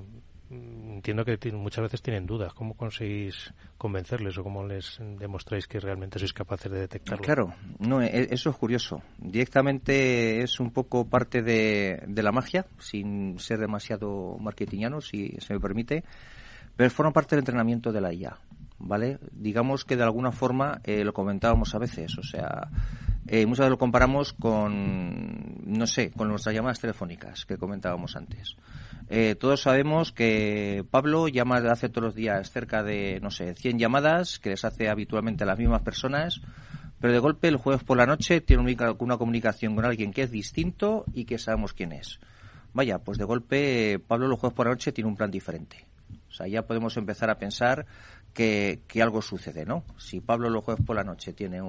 S6: entiendo que muchas veces tienen dudas. ¿Cómo conseguís convencerles o cómo les demostráis que realmente sois capaces de detectarlo?
S8: Claro, no, e, eso es curioso. Directamente es un poco parte de, la magia, sin ser demasiado marketingiano, si se me permite, pero forma parte del entrenamiento de la IA. ¿Vale? Digamos que de alguna forma eh, lo comentábamos a veces, o sea, eh, muchas veces lo comparamos con, no sé, con nuestras llamadas telefónicas que comentábamos antes. Eh, todos sabemos que Pablo llama hace todos los días cerca de, no sé, 100 llamadas que les hace habitualmente a las mismas personas, pero de golpe el jueves por la noche tiene una comunicación con alguien que es distinto y que sabemos quién es. Vaya, pues de golpe Pablo el jueves por la noche tiene un plan diferente. O sea, ya podemos empezar a pensar que, algo sucede, ¿no? Si Pablo el jueves por la noche tiene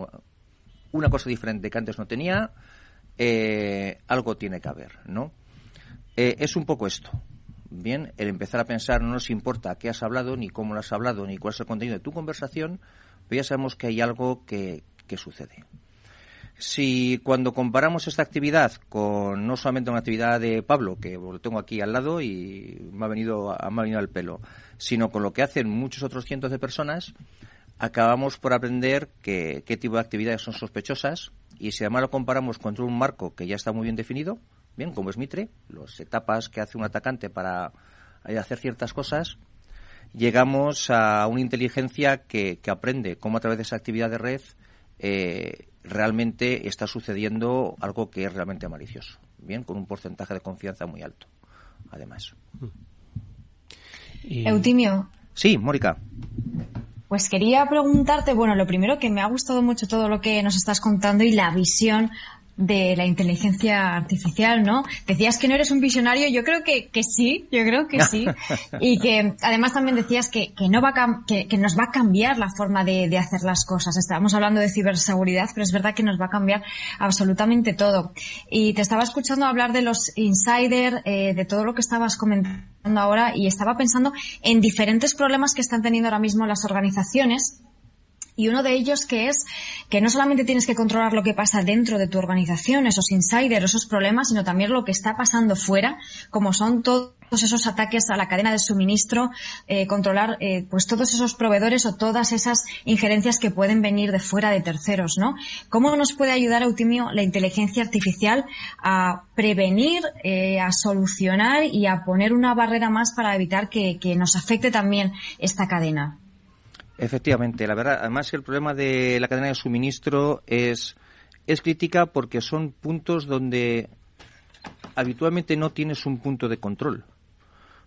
S8: una cosa diferente que antes no tenía, eh, algo tiene que haber, ¿no? Eh, es un poco esto. Bien, el empezar a pensar no nos importa qué has hablado, ni cómo lo has hablado, ni cuál es el contenido de tu conversación, pero ya sabemos que hay algo que, sucede. Si cuando comparamos esta actividad con no solamente una actividad de Pablo, que lo tengo aquí al lado y me ha venido, me ha venido al pelo, sino con lo que hacen muchos otros cientos de personas, acabamos por aprender que, qué tipo de actividades son sospechosas y si además lo comparamos con un marco que ya está muy bien definido, bien, como es Mitre, las etapas que hace un atacante para hacer ciertas cosas, llegamos a una inteligencia que, aprende cómo a través de esa actividad de red eh, realmente está sucediendo algo que es realmente malicioso, bien, con un porcentaje de confianza muy alto, además.
S7: Eutimio.
S8: Sí, Mónica.
S7: Pues quería preguntarte, bueno, lo primero que me ha gustado mucho todo lo que nos estás contando y la visión de la inteligencia artificial, ¿no? Decías que no eres un visionario, yo creo que, que sí, yo creo que sí. y que además también decías que, que no va a, que, que, nos va a cambiar la forma de, de, hacer las cosas. Estábamos hablando de ciberseguridad, pero es verdad que nos va a cambiar absolutamente todo. Y te estaba escuchando hablar de los insiders, eh, de todo lo que estabas comentando ahora, y estaba pensando en diferentes problemas que están teniendo ahora mismo las organizaciones y uno de ellos que es que no solamente tienes que controlar lo que pasa dentro de tu organización, esos insiders, esos problemas, sino también lo que está pasando fuera, como son todos esos ataques a la cadena de suministro, eh, controlar eh, pues todos esos proveedores o todas esas injerencias que pueden venir de fuera de terceros, ¿no? ¿Cómo nos puede ayudar, Eutimio, la inteligencia artificial a prevenir, eh, a solucionar y a poner una barrera más para evitar que nos afecte también esta cadena?
S8: Efectivamente, la verdad, además el problema de la cadena de suministro es, es crítica porque son puntos donde habitualmente no tienes un punto de control.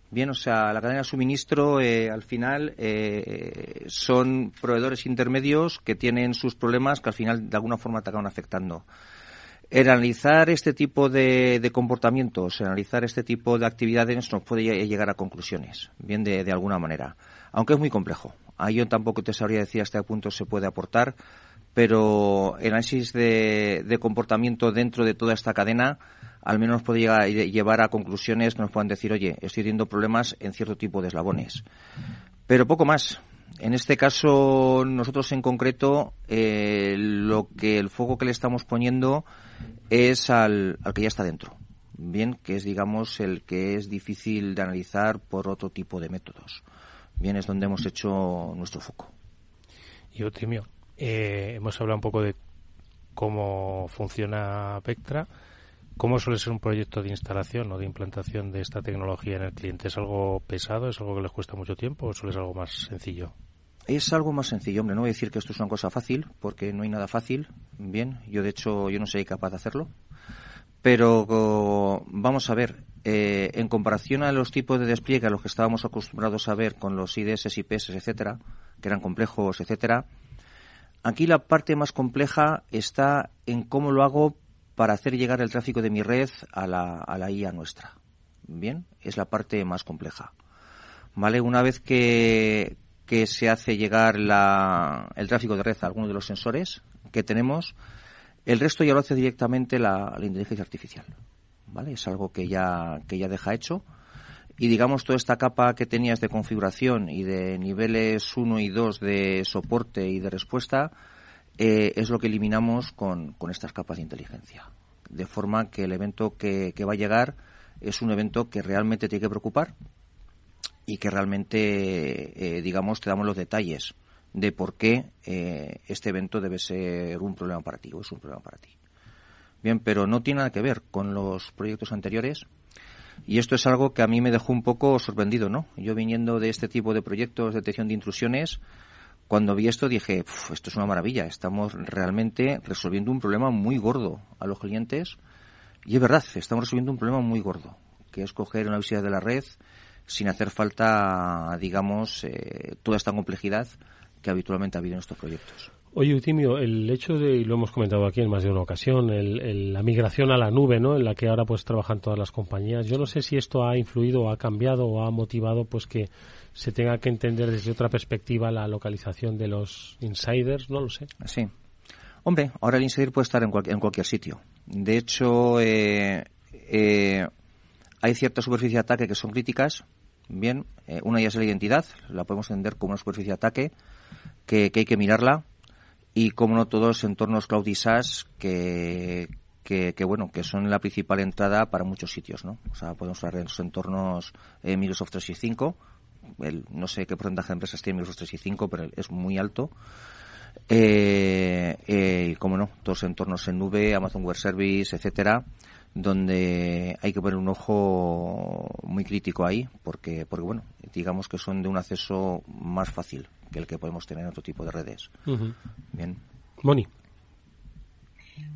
S8: Bien, o sea, la cadena de suministro eh, al final eh, son proveedores intermedios que tienen sus problemas que al final de alguna forma te acaban afectando. El analizar este tipo de, de comportamientos, analizar este tipo de actividades nos puede llegar a conclusiones, bien de, de alguna manera, aunque es muy complejo. Ahí yo tampoco te sabría decir hasta qué punto se puede aportar, pero el análisis de, comportamiento dentro de toda esta cadena al menos puede llegar, llevar a conclusiones que nos puedan decir, oye, estoy teniendo problemas en cierto tipo de eslabones. Pero poco más. En este caso, nosotros en concreto, eh, lo que el foco que le estamos poniendo es al, al que ya está dentro. Bien, que es, digamos, el que es difícil de analizar por otro tipo de métodos. Bien, es donde hemos hecho nuestro foco.
S6: Y Otrimio, eh, hemos hablado un poco de cómo funciona Pectra ¿Cómo suele ser un proyecto de instalación o de implantación de esta tecnología en el cliente? ¿Es algo pesado? ¿Es algo que les cuesta mucho tiempo o suele ser algo más sencillo?
S8: Es algo más sencillo, hombre. No voy a decir que esto es una cosa fácil, porque no hay nada fácil. Bien, yo de hecho yo no soy capaz de hacerlo. Pero vamos a ver, eh, en comparación a los tipos de despliegue a los que estábamos acostumbrados a ver con los IDS, IPS, etcétera, que eran complejos, etcétera, aquí la parte más compleja está en cómo lo hago para hacer llegar el tráfico de mi red a la, a la IA nuestra. Bien, es la parte más compleja. ¿Vale? Una vez que, que se hace llegar la, el tráfico de red a alguno de los sensores que tenemos, el resto ya lo hace directamente la, inteligencia artificial. ¿Vale? Es algo que ya, que ya deja hecho. Y digamos, toda esta capa que tenías de configuración y de niveles 1 y 2 de soporte y de respuesta, eh, es lo que eliminamos con, con, estas capas de inteligencia. De forma que el evento que, que, va a llegar es un evento que realmente tiene que preocupar y que realmente, eh, digamos, te damos los detalles de por qué eh, este evento debe ser un problema para ti o es un problema para ti. Bien, pero no tiene nada que ver con los proyectos anteriores. Y esto es algo que a mí me dejó un poco sorprendido, ¿no? Yo viniendo de este tipo de proyectos de detección de intrusiones, cuando vi esto dije, esto es una maravilla, estamos realmente resolviendo un problema muy gordo a los clientes. Y es verdad, estamos resolviendo un problema muy gordo, que es coger una visibilidad de la red sin hacer falta, digamos, eh, toda esta complejidad que habitualmente ha habido en estos proyectos.
S5: Oye, Utimio, el hecho de, y lo hemos comentado aquí en más de una ocasión, el, la migración a la nube, ¿no? En la que ahora pues trabajan todas las compañías. Yo no sé si esto ha influido ha cambiado o ha motivado pues que se tenga que entender desde otra perspectiva la localización de los insiders, no lo sé.
S8: Sí. Hombre, ahora el insider puede estar en, en cualquier sitio. De hecho, eh, eh, hay cierta superficie de ataque que son críticas. Bien, eh, una ya es la identidad, la podemos entender como una superficie de ataque que, que hay que mirarla. Y como no todos los entornos cloud y SaaS que, que, que, bueno, que son la principal entrada para muchos sitios, ¿no? O sea, podemos hablar de los entornos eh, Microsoft 365, el, no sé qué porcentaje de empresas tiene Microsoft 365, pero es muy alto. Eh, eh, como no, todos entornos en nube, Amazon Web Service, etcétera, donde hay que poner un ojo muy crítico ahí, porque, porque bueno, digamos que son de un acceso más fácil que el que podemos tener en otro tipo de redes. Uh -huh. Bien.
S5: Moni.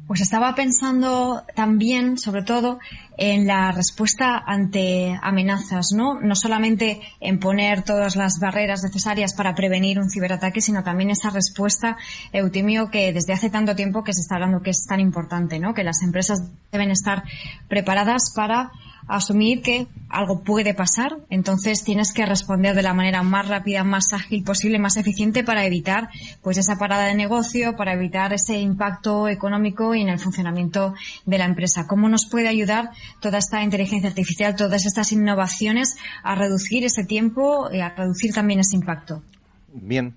S7: Pues estaba pensando también, sobre todo, en la respuesta ante amenazas, ¿no? No solamente en poner todas las barreras necesarias para prevenir un ciberataque, sino también esa respuesta, Eutimio, que desde hace tanto tiempo que se está hablando que es tan importante, ¿no? Que las empresas deben estar preparadas para asumir que algo puede pasar, entonces tienes que responder de la manera más rápida, más ágil posible, más eficiente para evitar pues esa parada de negocio, para evitar ese impacto económico y en el funcionamiento de la empresa. ¿Cómo nos puede ayudar toda esta inteligencia artificial, todas estas innovaciones a reducir ese tiempo y a reducir también ese impacto?
S8: Bien.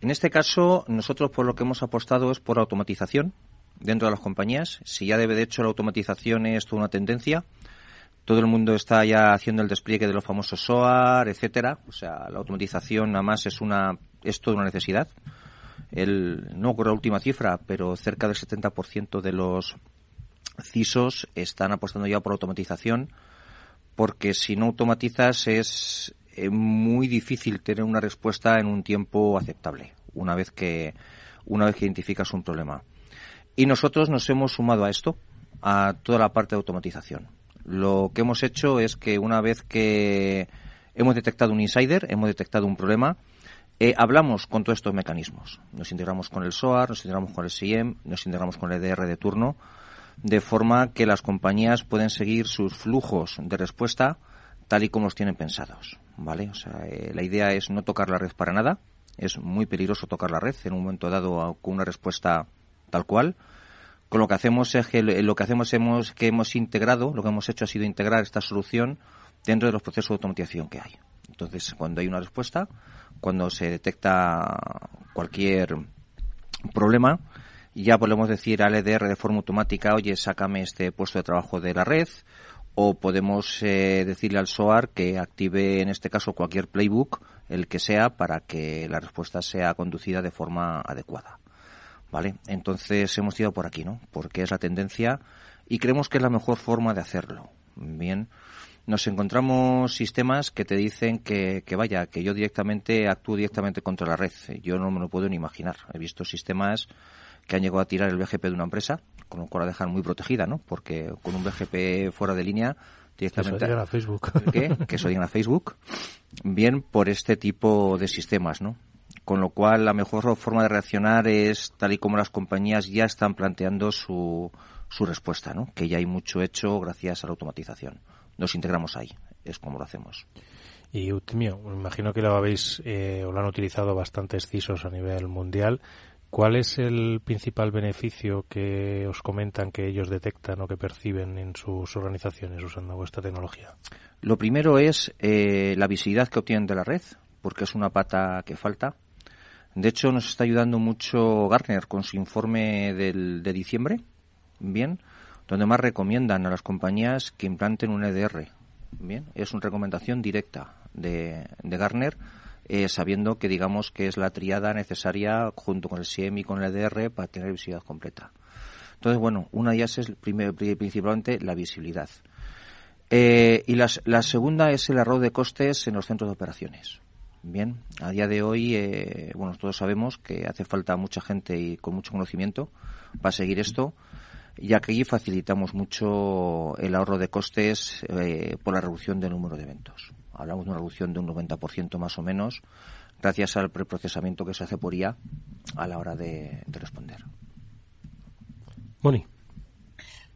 S8: En este caso, nosotros por lo que hemos apostado es por automatización dentro de las compañías. Si ya debe de hecho la automatización es toda una tendencia, todo el mundo está ya haciendo el despliegue de los famosos SOAR, etcétera. O sea, la automatización nada más es una es toda una necesidad. El, no ocurre la última cifra, pero cerca del 70% de los CISOs están apostando ya por automatización, porque si no automatizas es muy difícil tener una respuesta en un tiempo aceptable, una vez que una vez que identificas un problema. Y nosotros nos hemos sumado a esto, a toda la parte de automatización lo que hemos hecho es que una vez que hemos detectado un insider, hemos detectado un problema, eh, hablamos con todos estos mecanismos. Nos integramos con el SOAR, nos integramos con el SIEM, nos integramos con el EDR de turno, de forma que las compañías pueden seguir sus flujos de respuesta tal y como los tienen pensados. ¿Vale? O sea, eh, la idea es no tocar la red para nada. Es muy peligroso tocar la red en un momento dado con una respuesta tal cual. Con lo que hacemos es que lo que hacemos hemos, que hemos integrado, lo que hemos hecho ha sido integrar esta solución dentro de los procesos de automatización que hay. Entonces, cuando hay una respuesta, cuando se detecta cualquier problema, ya podemos decir al EDR de forma automática, oye, sácame este puesto de trabajo de la red, o podemos eh, decirle al SOAR que active en este caso cualquier playbook, el que sea, para que la respuesta sea conducida de forma adecuada. ¿Vale? Entonces hemos ido por aquí, ¿no? Porque es la tendencia y creemos que es la mejor forma de hacerlo. Bien, nos encontramos sistemas que te dicen que, que, vaya, que yo directamente actúo directamente contra la red. Yo no me lo puedo ni imaginar. He visto sistemas que han llegado a tirar el BGP de una empresa, con lo cual la dejan muy protegida, ¿no? Porque con un BGP fuera de línea directamente...
S6: Que eso a Facebook.
S8: ¿Qué? Que eso a Facebook. Bien por este tipo de sistemas, ¿no? Con lo cual la mejor forma de reaccionar es tal y como las compañías ya están planteando su, su respuesta, ¿no? Que ya hay mucho hecho gracias a la automatización nos integramos ahí. Es como lo hacemos.
S6: Y Utimio, me imagino que lo habéis eh, o lo han utilizado bastantes CISOs a nivel mundial. ¿Cuál es el principal beneficio que os comentan que ellos detectan o que perciben en sus organizaciones usando vuestra tecnología?
S8: Lo primero es eh, la visibilidad que obtienen de la red, porque es una pata que falta. De hecho, nos está ayudando mucho Gartner con su informe del, de diciembre. Bien, donde más recomiendan a las compañías que implanten un EDR. Bien, es una recomendación directa de, de Gartner, eh, sabiendo que digamos que es la triada necesaria junto con el SIEM y con el EDR para tener visibilidad completa. Entonces, bueno, una de ellas es principalmente la visibilidad. Eh, y la segunda es el error de costes en los centros de operaciones. Bien, a día de hoy, eh, bueno, todos sabemos que hace falta mucha gente y con mucho conocimiento para seguir esto ya que allí facilitamos mucho el ahorro de costes eh, por la reducción del número de eventos. Hablamos de una reducción de un 90% más o menos, gracias al preprocesamiento que se hace por IA a la hora de, responder.
S5: Moni.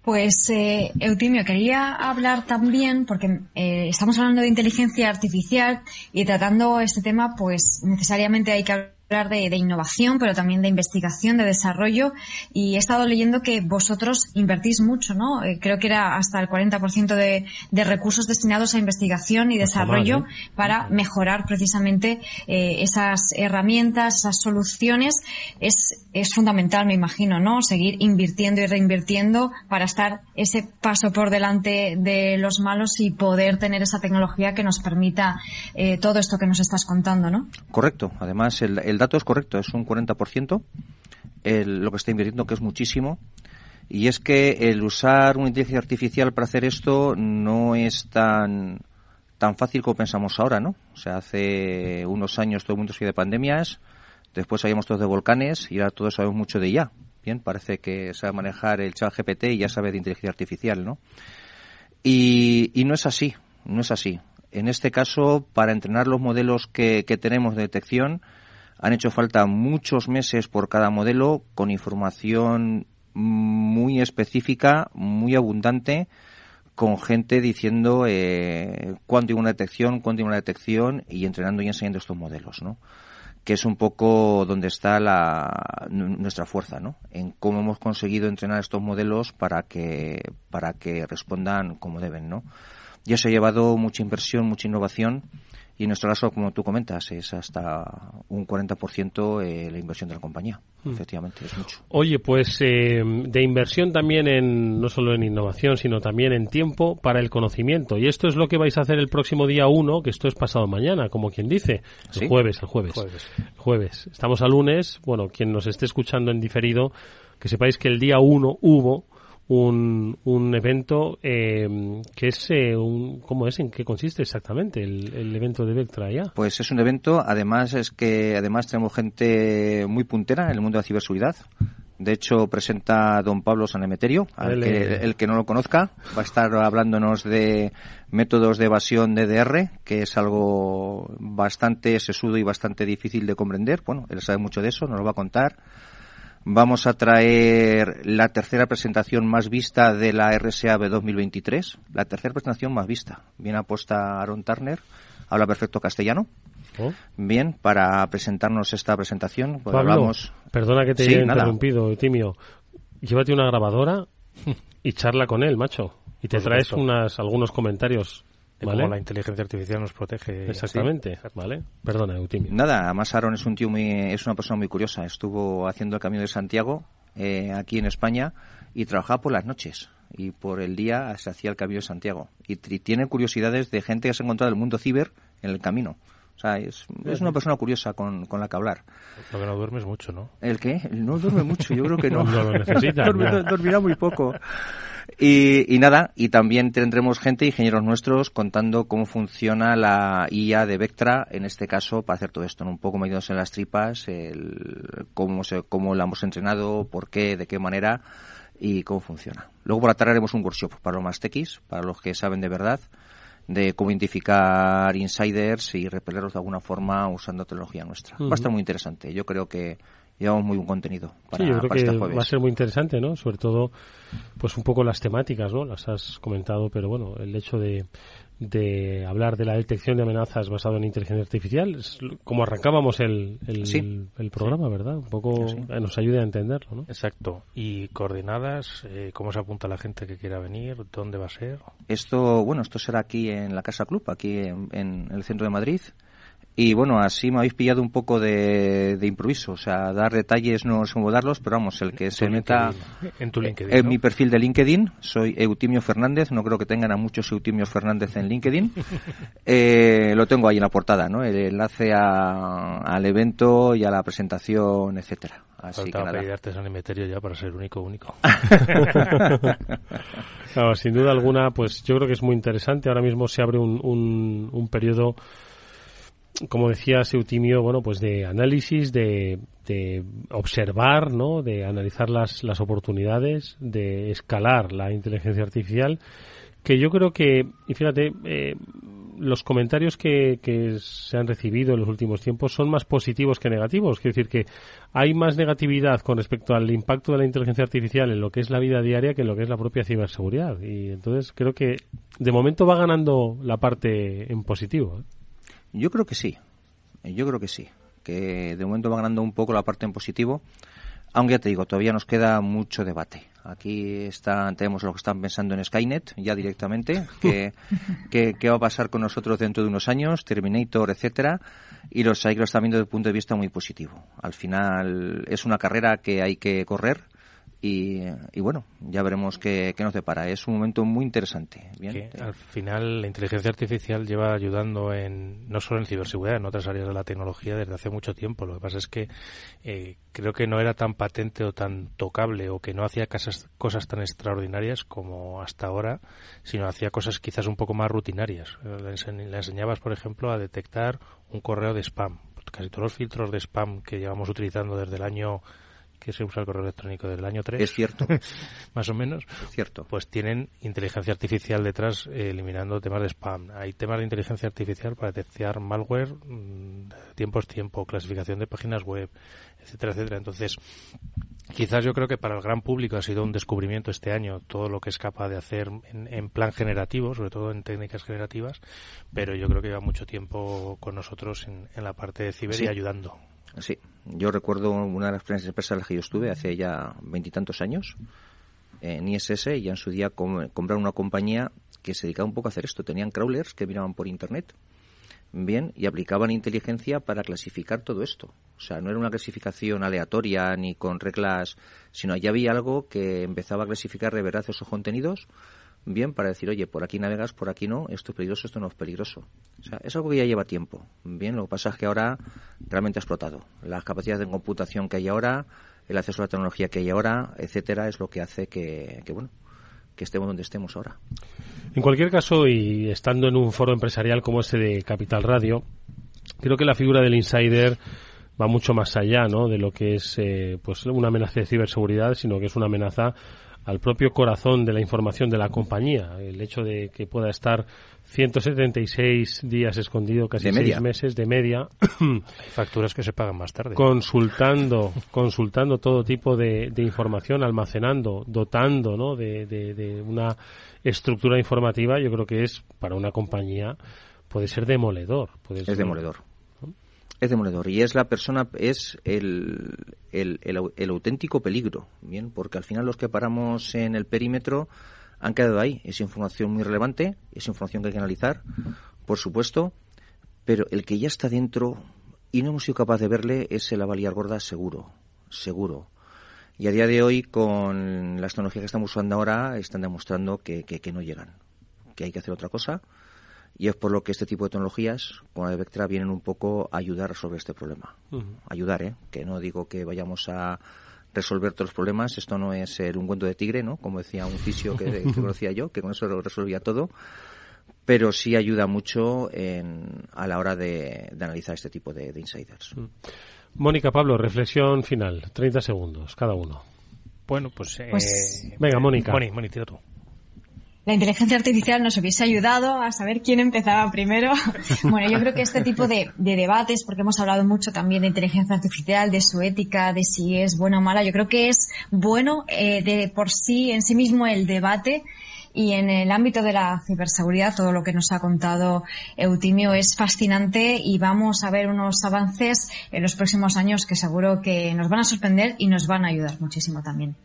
S7: Pues, eh, Eutimio, quería hablar también, porque eh, estamos hablando de inteligencia artificial y tratando este tema, pues necesariamente hay que hablar hablar de, innovación, pero también de investigación, de desarrollo. Y he estado leyendo que vosotros invertís mucho, ¿no? Eh, creo que era hasta el 40% de, de recursos destinados a investigación y desarrollo ¿eh? para mejorar precisamente eh, esas herramientas, esas soluciones. Es, es fundamental, me imagino, ¿no? Seguir invirtiendo y reinvirtiendo para estar ese paso por delante de los malos y poder tener esa tecnología que nos permita todo esto que nos estás contando, ¿no?
S8: Correcto. Además, el, el dato es correcto, es un 40% el, lo que está invirtiendo, que es muchísimo. Y es que el usar una inteligencia artificial para hacer esto no es tan tan fácil como pensamos ahora, ¿no? O sea, hace unos años todo el mundo se de pandemias, después sabíamos todos de volcanes y ahora todos sabemos mucho de ya. Bien, parece que sabe manejar el chat GPT y ya sabe de inteligencia artificial, ¿no? Y, y no es así, no es así. En este caso, para entrenar los modelos que, que tenemos de detección, han hecho falta muchos meses por cada modelo con información muy específica, muy abundante, con gente diciendo eh, cuándo hay una detección, cuándo hay una detección y entrenando y enseñando estos modelos, ¿no? Que es un poco donde está la, nuestra fuerza, ¿no? En cómo hemos conseguido entrenar estos modelos para que, para que respondan como deben, ¿no? Ya se ha llevado mucha inversión, mucha innovación y en nuestro caso, como tú comentas, es hasta un 40% eh, la inversión de la compañía. Hmm. Efectivamente, es mucho.
S5: Oye, pues eh, de inversión también en no solo en innovación, sino también en tiempo para el conocimiento. Y esto es lo que vais a hacer el próximo día 1, que esto es pasado mañana, como quien dice. El jueves, el jueves. Jueves. jueves. Estamos a lunes. Bueno, quien nos esté escuchando en diferido, que sepáis que el día 1 hubo un, un evento eh, que es eh, un cómo es en qué consiste exactamente el, evento de Vectra ya
S8: pues es un evento además es que además tenemos gente muy puntera en el mundo de la ciberseguridad De hecho, presenta a don Pablo Sanemeterio, al que, el que no lo conozca. Va a estar hablándonos de métodos de evasión DDR, que es algo bastante sesudo y bastante difícil de comprender. Bueno, él sabe mucho de eso, nos lo va a contar. Vamos a traer la tercera presentación más vista de la RSAB 2023. La tercera presentación más vista. Viene apuesta Aaron Turner, habla perfecto castellano. Oh. Bien, para presentarnos esta presentación,
S5: pues hablamos... perdona que te haya interrumpido, Timio. Llévate una grabadora y charla con él, macho. Y te traes unas, algunos comentarios
S6: ¿Vale? la inteligencia artificial nos protege.
S5: Exactamente, ¿vale? Perdona, Eutimio.
S8: Nada, además Aaron es un tío muy, es una persona muy curiosa. Estuvo haciendo el Camino de Santiago eh, aquí en España y trabajaba por las noches y por el día se hacía el Camino de Santiago. Y, tiene curiosidades de gente que se ha encontrado en el mundo ciber en el camino. O sea, es, es una persona curiosa con, con, la que hablar.
S6: Lo que no duermes mucho, ¿no?
S8: ¿El qué? No duerme mucho, yo creo que no.
S5: no lo necesita.
S8: dormirá muy poco. Y, nada, y también tendremos gente, ingenieros nuestros, contando cómo funciona la IA de Vectra, en este caso, para hacer todo esto, un poco medidos en las tripas, el, cómo, se, cómo la hemos entrenado, por qué, de qué manera y cómo funciona. Luego por la tarde haremos un workshop para los más techies, para los que saben de verdad, de cómo identificar insiders y repelerlos de alguna forma usando tecnología nuestra. Va a estar muy interesante. Yo creo que llevamos muy buen contenido para,
S5: sí, yo creo
S8: este
S5: que va a ser muy interesante, ¿no? Sobre todo, pues un poco las temáticas, ¿no? Las has comentado, pero bueno, el hecho de, de hablar de la detección de amenazas basado en inteligencia artificial, es como arrancábamos el, el, programa, ¿verdad? Un poco nos ayuda a entenderlo, ¿no?
S6: Exacto. ¿Y coordenadas? Eh, ¿Cómo se apunta la gente que quiera venir? ¿Dónde va a ser?
S8: Esto, bueno, esto será aquí en la Casa Club, aquí en el centro de Madrid. Y bueno, así me habéis pillado un poco de, de improviso. O sea, dar detalles no sé cómo darlos, pero vamos, el que se meta
S6: en, tu LinkedIn,
S8: en mi perfil de LinkedIn, soy Eutimio Fernández. No creo que tengan a muchos Eutimio Fernández en LinkedIn. eh, lo tengo ahí en la portada, ¿no? El enlace a, al evento y a la presentación, etcétera.
S6: Así que nada. pedir ya para ser único, único.
S5: claro, sin duda alguna, pues yo creo que es muy interesante. Ahora mismo se abre un, un, un periodo como decía Seutimio, bueno, pues de análisis, de, de observar, ¿no? De analizar las, las oportunidades, de escalar la inteligencia artificial, que yo creo que, y fíjate, eh, los comentarios que, que, se han recibido en los últimos tiempos son más positivos que negativos. Quiero decir que hay más negatividad con respecto al impacto de la inteligencia artificial en lo que es la vida diaria que en lo que es la propia ciberseguridad. Y entonces creo que de momento va ganando la parte en positivo. ¿eh?
S8: Yo creo que sí. Yo creo que sí. Que de momento va ganando un poco la parte en positivo. Aunque ya te digo, todavía nos queda mucho debate. Aquí está, tenemos lo que están pensando en Skynet, ya directamente, que, qué va a pasar con nosotros dentro de unos años, Terminator, etcétera, y los que están viendo desde el punto de vista muy positivo. Al final es una carrera que hay que correr, y, bueno, ya veremos qué, nos depara. Es un momento muy interesante.
S6: al final, la inteligencia artificial lleva ayudando en no solo en ciberseguridad, en otras áreas de la tecnología desde hace mucho tiempo. Lo que pasa es que eh, creo que no era tan patente o tan tocable o que no hacía cosas, cosas tan extraordinarias como hasta ahora, sino hacía cosas quizás un poco más rutinarias. Le, le enseñabas, por ejemplo, a detectar un correo de spam. Casi todos los filtros de spam que llevamos utilizando desde el año que se usa el correo electrónico del año 3.
S8: Es cierto.
S6: más o menos.
S8: Es cierto.
S6: Pues tienen inteligencia artificial detrás eh, eliminando temas de spam. Hay temas de inteligencia artificial para detectar malware, mm, tiempo es tiempo, clasificación de páginas web, etcétera, etcétera. Entonces, quizás yo creo que para el gran público ha sido un descubrimiento este año todo lo que es capaz de hacer en, plan generativo, sobre todo en técnicas generativas, pero yo creo que lleva mucho tiempo con nosotros en, la parte de ciber y ayudando.
S8: Sí, yo recuerdo una de las primeras empresas en las que yo estuve hace ya veintitantos años en ISS y ya en su día compraron una compañía que se dedicaba un poco a hacer esto. Tenían crawlers que miraban por Internet, bien, y aplicaban inteligencia para clasificar todo esto. O sea, no era una clasificación aleatoria ni con reglas, sino ya había algo que empezaba a clasificar de verdad esos contenidos bien para decir, oye, por aquí navegas, por aquí no, esto es peligroso, esto no es peligroso. O sea, es algo que ya lleva tiempo. Bien, lo que pasa es que ahora realmente ha explotado. Las capacidades de computación que hay ahora, el acceso a la tecnología que hay ahora, etcétera, es lo que hace que, que bueno, que estemos donde estemos ahora.
S5: En cualquier caso, y estando en un foro empresarial como este de Capital Radio, creo que la figura del insider va mucho más allá, ¿no? De lo que es, eh, pues, una amenaza de ciberseguridad, sino que es una amenaza al propio corazón de la información de la compañía. El hecho de que pueda estar 176 días escondido, casi seis meses de media.
S6: Hay facturas que se pagan más tarde.
S5: Consultando, consultando todo tipo de, información, almacenando, dotando ¿no? de, de, una estructura informativa, yo creo que es para una compañía puede ser demoledor. Puede
S8: es demoledor. Es demoledor y es la persona, es el, el, el, auténtico peligro, bien, porque al final los que paramos en el perímetro han quedado ahí. Es información muy relevante, es información que hay que analizar, por supuesto, pero el que ya está dentro y no hemos sido capaz de verle es el avaliar gorda seguro, seguro. Y a día de hoy, con las tecnologías que estamos usando ahora, están demostrando que, que, no llegan, que hay que hacer otra cosa. Y es por lo que este tipo de tecnologías, como la de Vectra, vienen un poco a ayudar a resolver este problema. Ayudar, ¿eh? Que no digo que vayamos a resolver todos los problemas. Esto no es ser un cuento de tigre, ¿no? Como decía un fisio que, conocía yo, que con eso lo resolvía todo. Pero sí ayuda mucho en, a la hora de, analizar este tipo de, insiders.
S5: Mónica, Pablo, reflexión final. 30 segundos, cada uno.
S6: Bueno, pues...
S5: pues eh, Venga, Mónica.
S6: Moni, Moni, tú
S7: la inteligencia artificial nos hubiese ayudado a saber quién empezaba primero. bueno, yo creo que este tipo de, debates, porque hemos hablado mucho también de inteligencia artificial, de su ética, de si es buena o mala, yo creo que es bueno eh, de por sí, en sí mismo el debate. Y en el ámbito de la ciberseguridad, todo lo que nos ha contado Eutimio es fascinante y vamos a ver unos avances en los próximos años que seguro que nos van a sorprender y nos van a ayudar muchísimo también.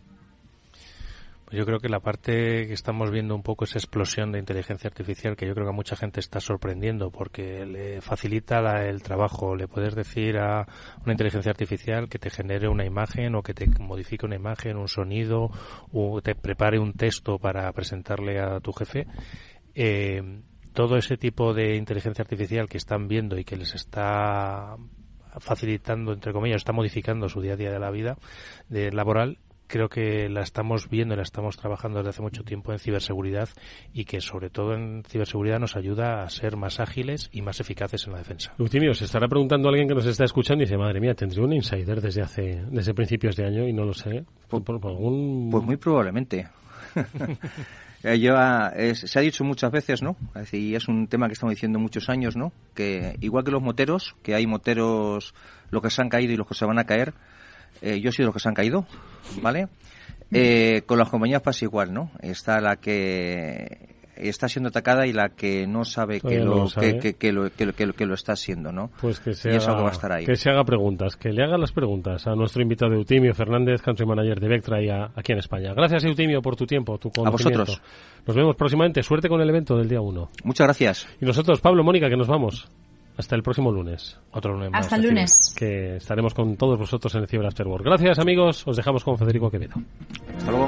S6: Yo creo que la parte que estamos viendo un poco esa explosión de inteligencia artificial que yo creo que a mucha gente está sorprendiendo porque le facilita el trabajo. Le puedes decir a una inteligencia artificial que te genere una imagen o que te modifique una imagen, un sonido o te prepare un texto para presentarle a tu jefe. Eh, todo ese tipo de inteligencia artificial que están viendo y que les está facilitando, entre comillas, está modificando su día a día de la vida de laboral, creo que la estamos viendo y la estamos trabajando desde hace mucho tiempo en ciberseguridad y que sobre todo en ciberseguridad nos ayuda a ser más ágiles y más eficaces en la defensa.
S5: Eutimio, se estará preguntando a alguien que nos está escuchando y dice, madre mía, tendría un insider desde hace desde principios de año y no lo sé.
S8: Pues, pues muy probablemente. Eh, se ha dicho muchas veces, ¿no? Es decir, es un tema que estamos diciendo muchos años, ¿no? Que igual que los moteros, que hay moteros los que se han caído y los que se van a caer, eh, yo soy de los que se han caído, ¿vale? Eh, con las compañías pasa igual, ¿no? Está la que está siendo atacada y la que no sabe que lo, Que, lo, que, lo, está haciendo, ¿no?
S5: Pues que se, haga, que se haga preguntas, que le haga las preguntas a nuestro invitado Eutimio Fernández, country manager de Vectra y aquí en España. Gracias Eutimio por tu tiempo, tu conocimiento. A vosotros. Nos vemos próximamente. Suerte con el evento del día 1.
S8: Muchas gracias.
S5: Y nosotros, Pablo, Mónica, que nos vamos. Hasta el próximo lunes.
S6: Otro lunes
S7: más. Hasta el lunes.
S5: Que estaremos con todos vosotros en el Cyber After Work. Gracias, amigos. Os dejamos con Federico Quevedo.
S8: Hasta luego.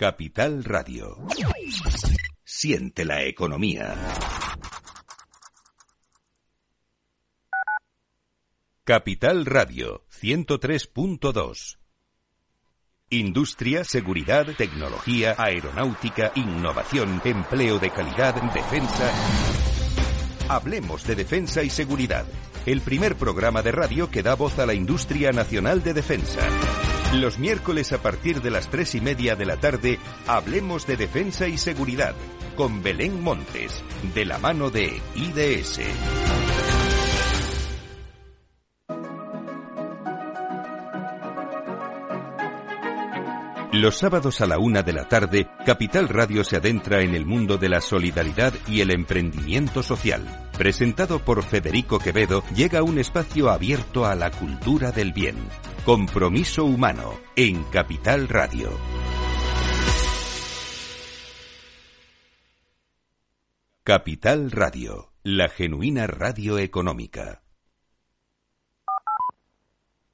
S4: Capital Radio. Siente la economía. Capital Radio 103.2. Industria, seguridad, tecnología, aeronáutica, innovación, empleo de calidad, defensa. Hablemos de defensa y seguridad. El primer programa de radio que da voz a la industria nacional de defensa. Los miércoles a partir de las tres y media de la tarde hablemos de defensa y seguridad con Belén Montes, de la mano de IDS. Los sábados a la una de la tarde, Capital Radio se adentra en el mundo de la solidaridad y el emprendimiento social. Presentado por Federico Quevedo, llega un espacio abierto a la cultura del bien Compromiso humano en Capital Radio. Capital Radio, la genuina radio económica.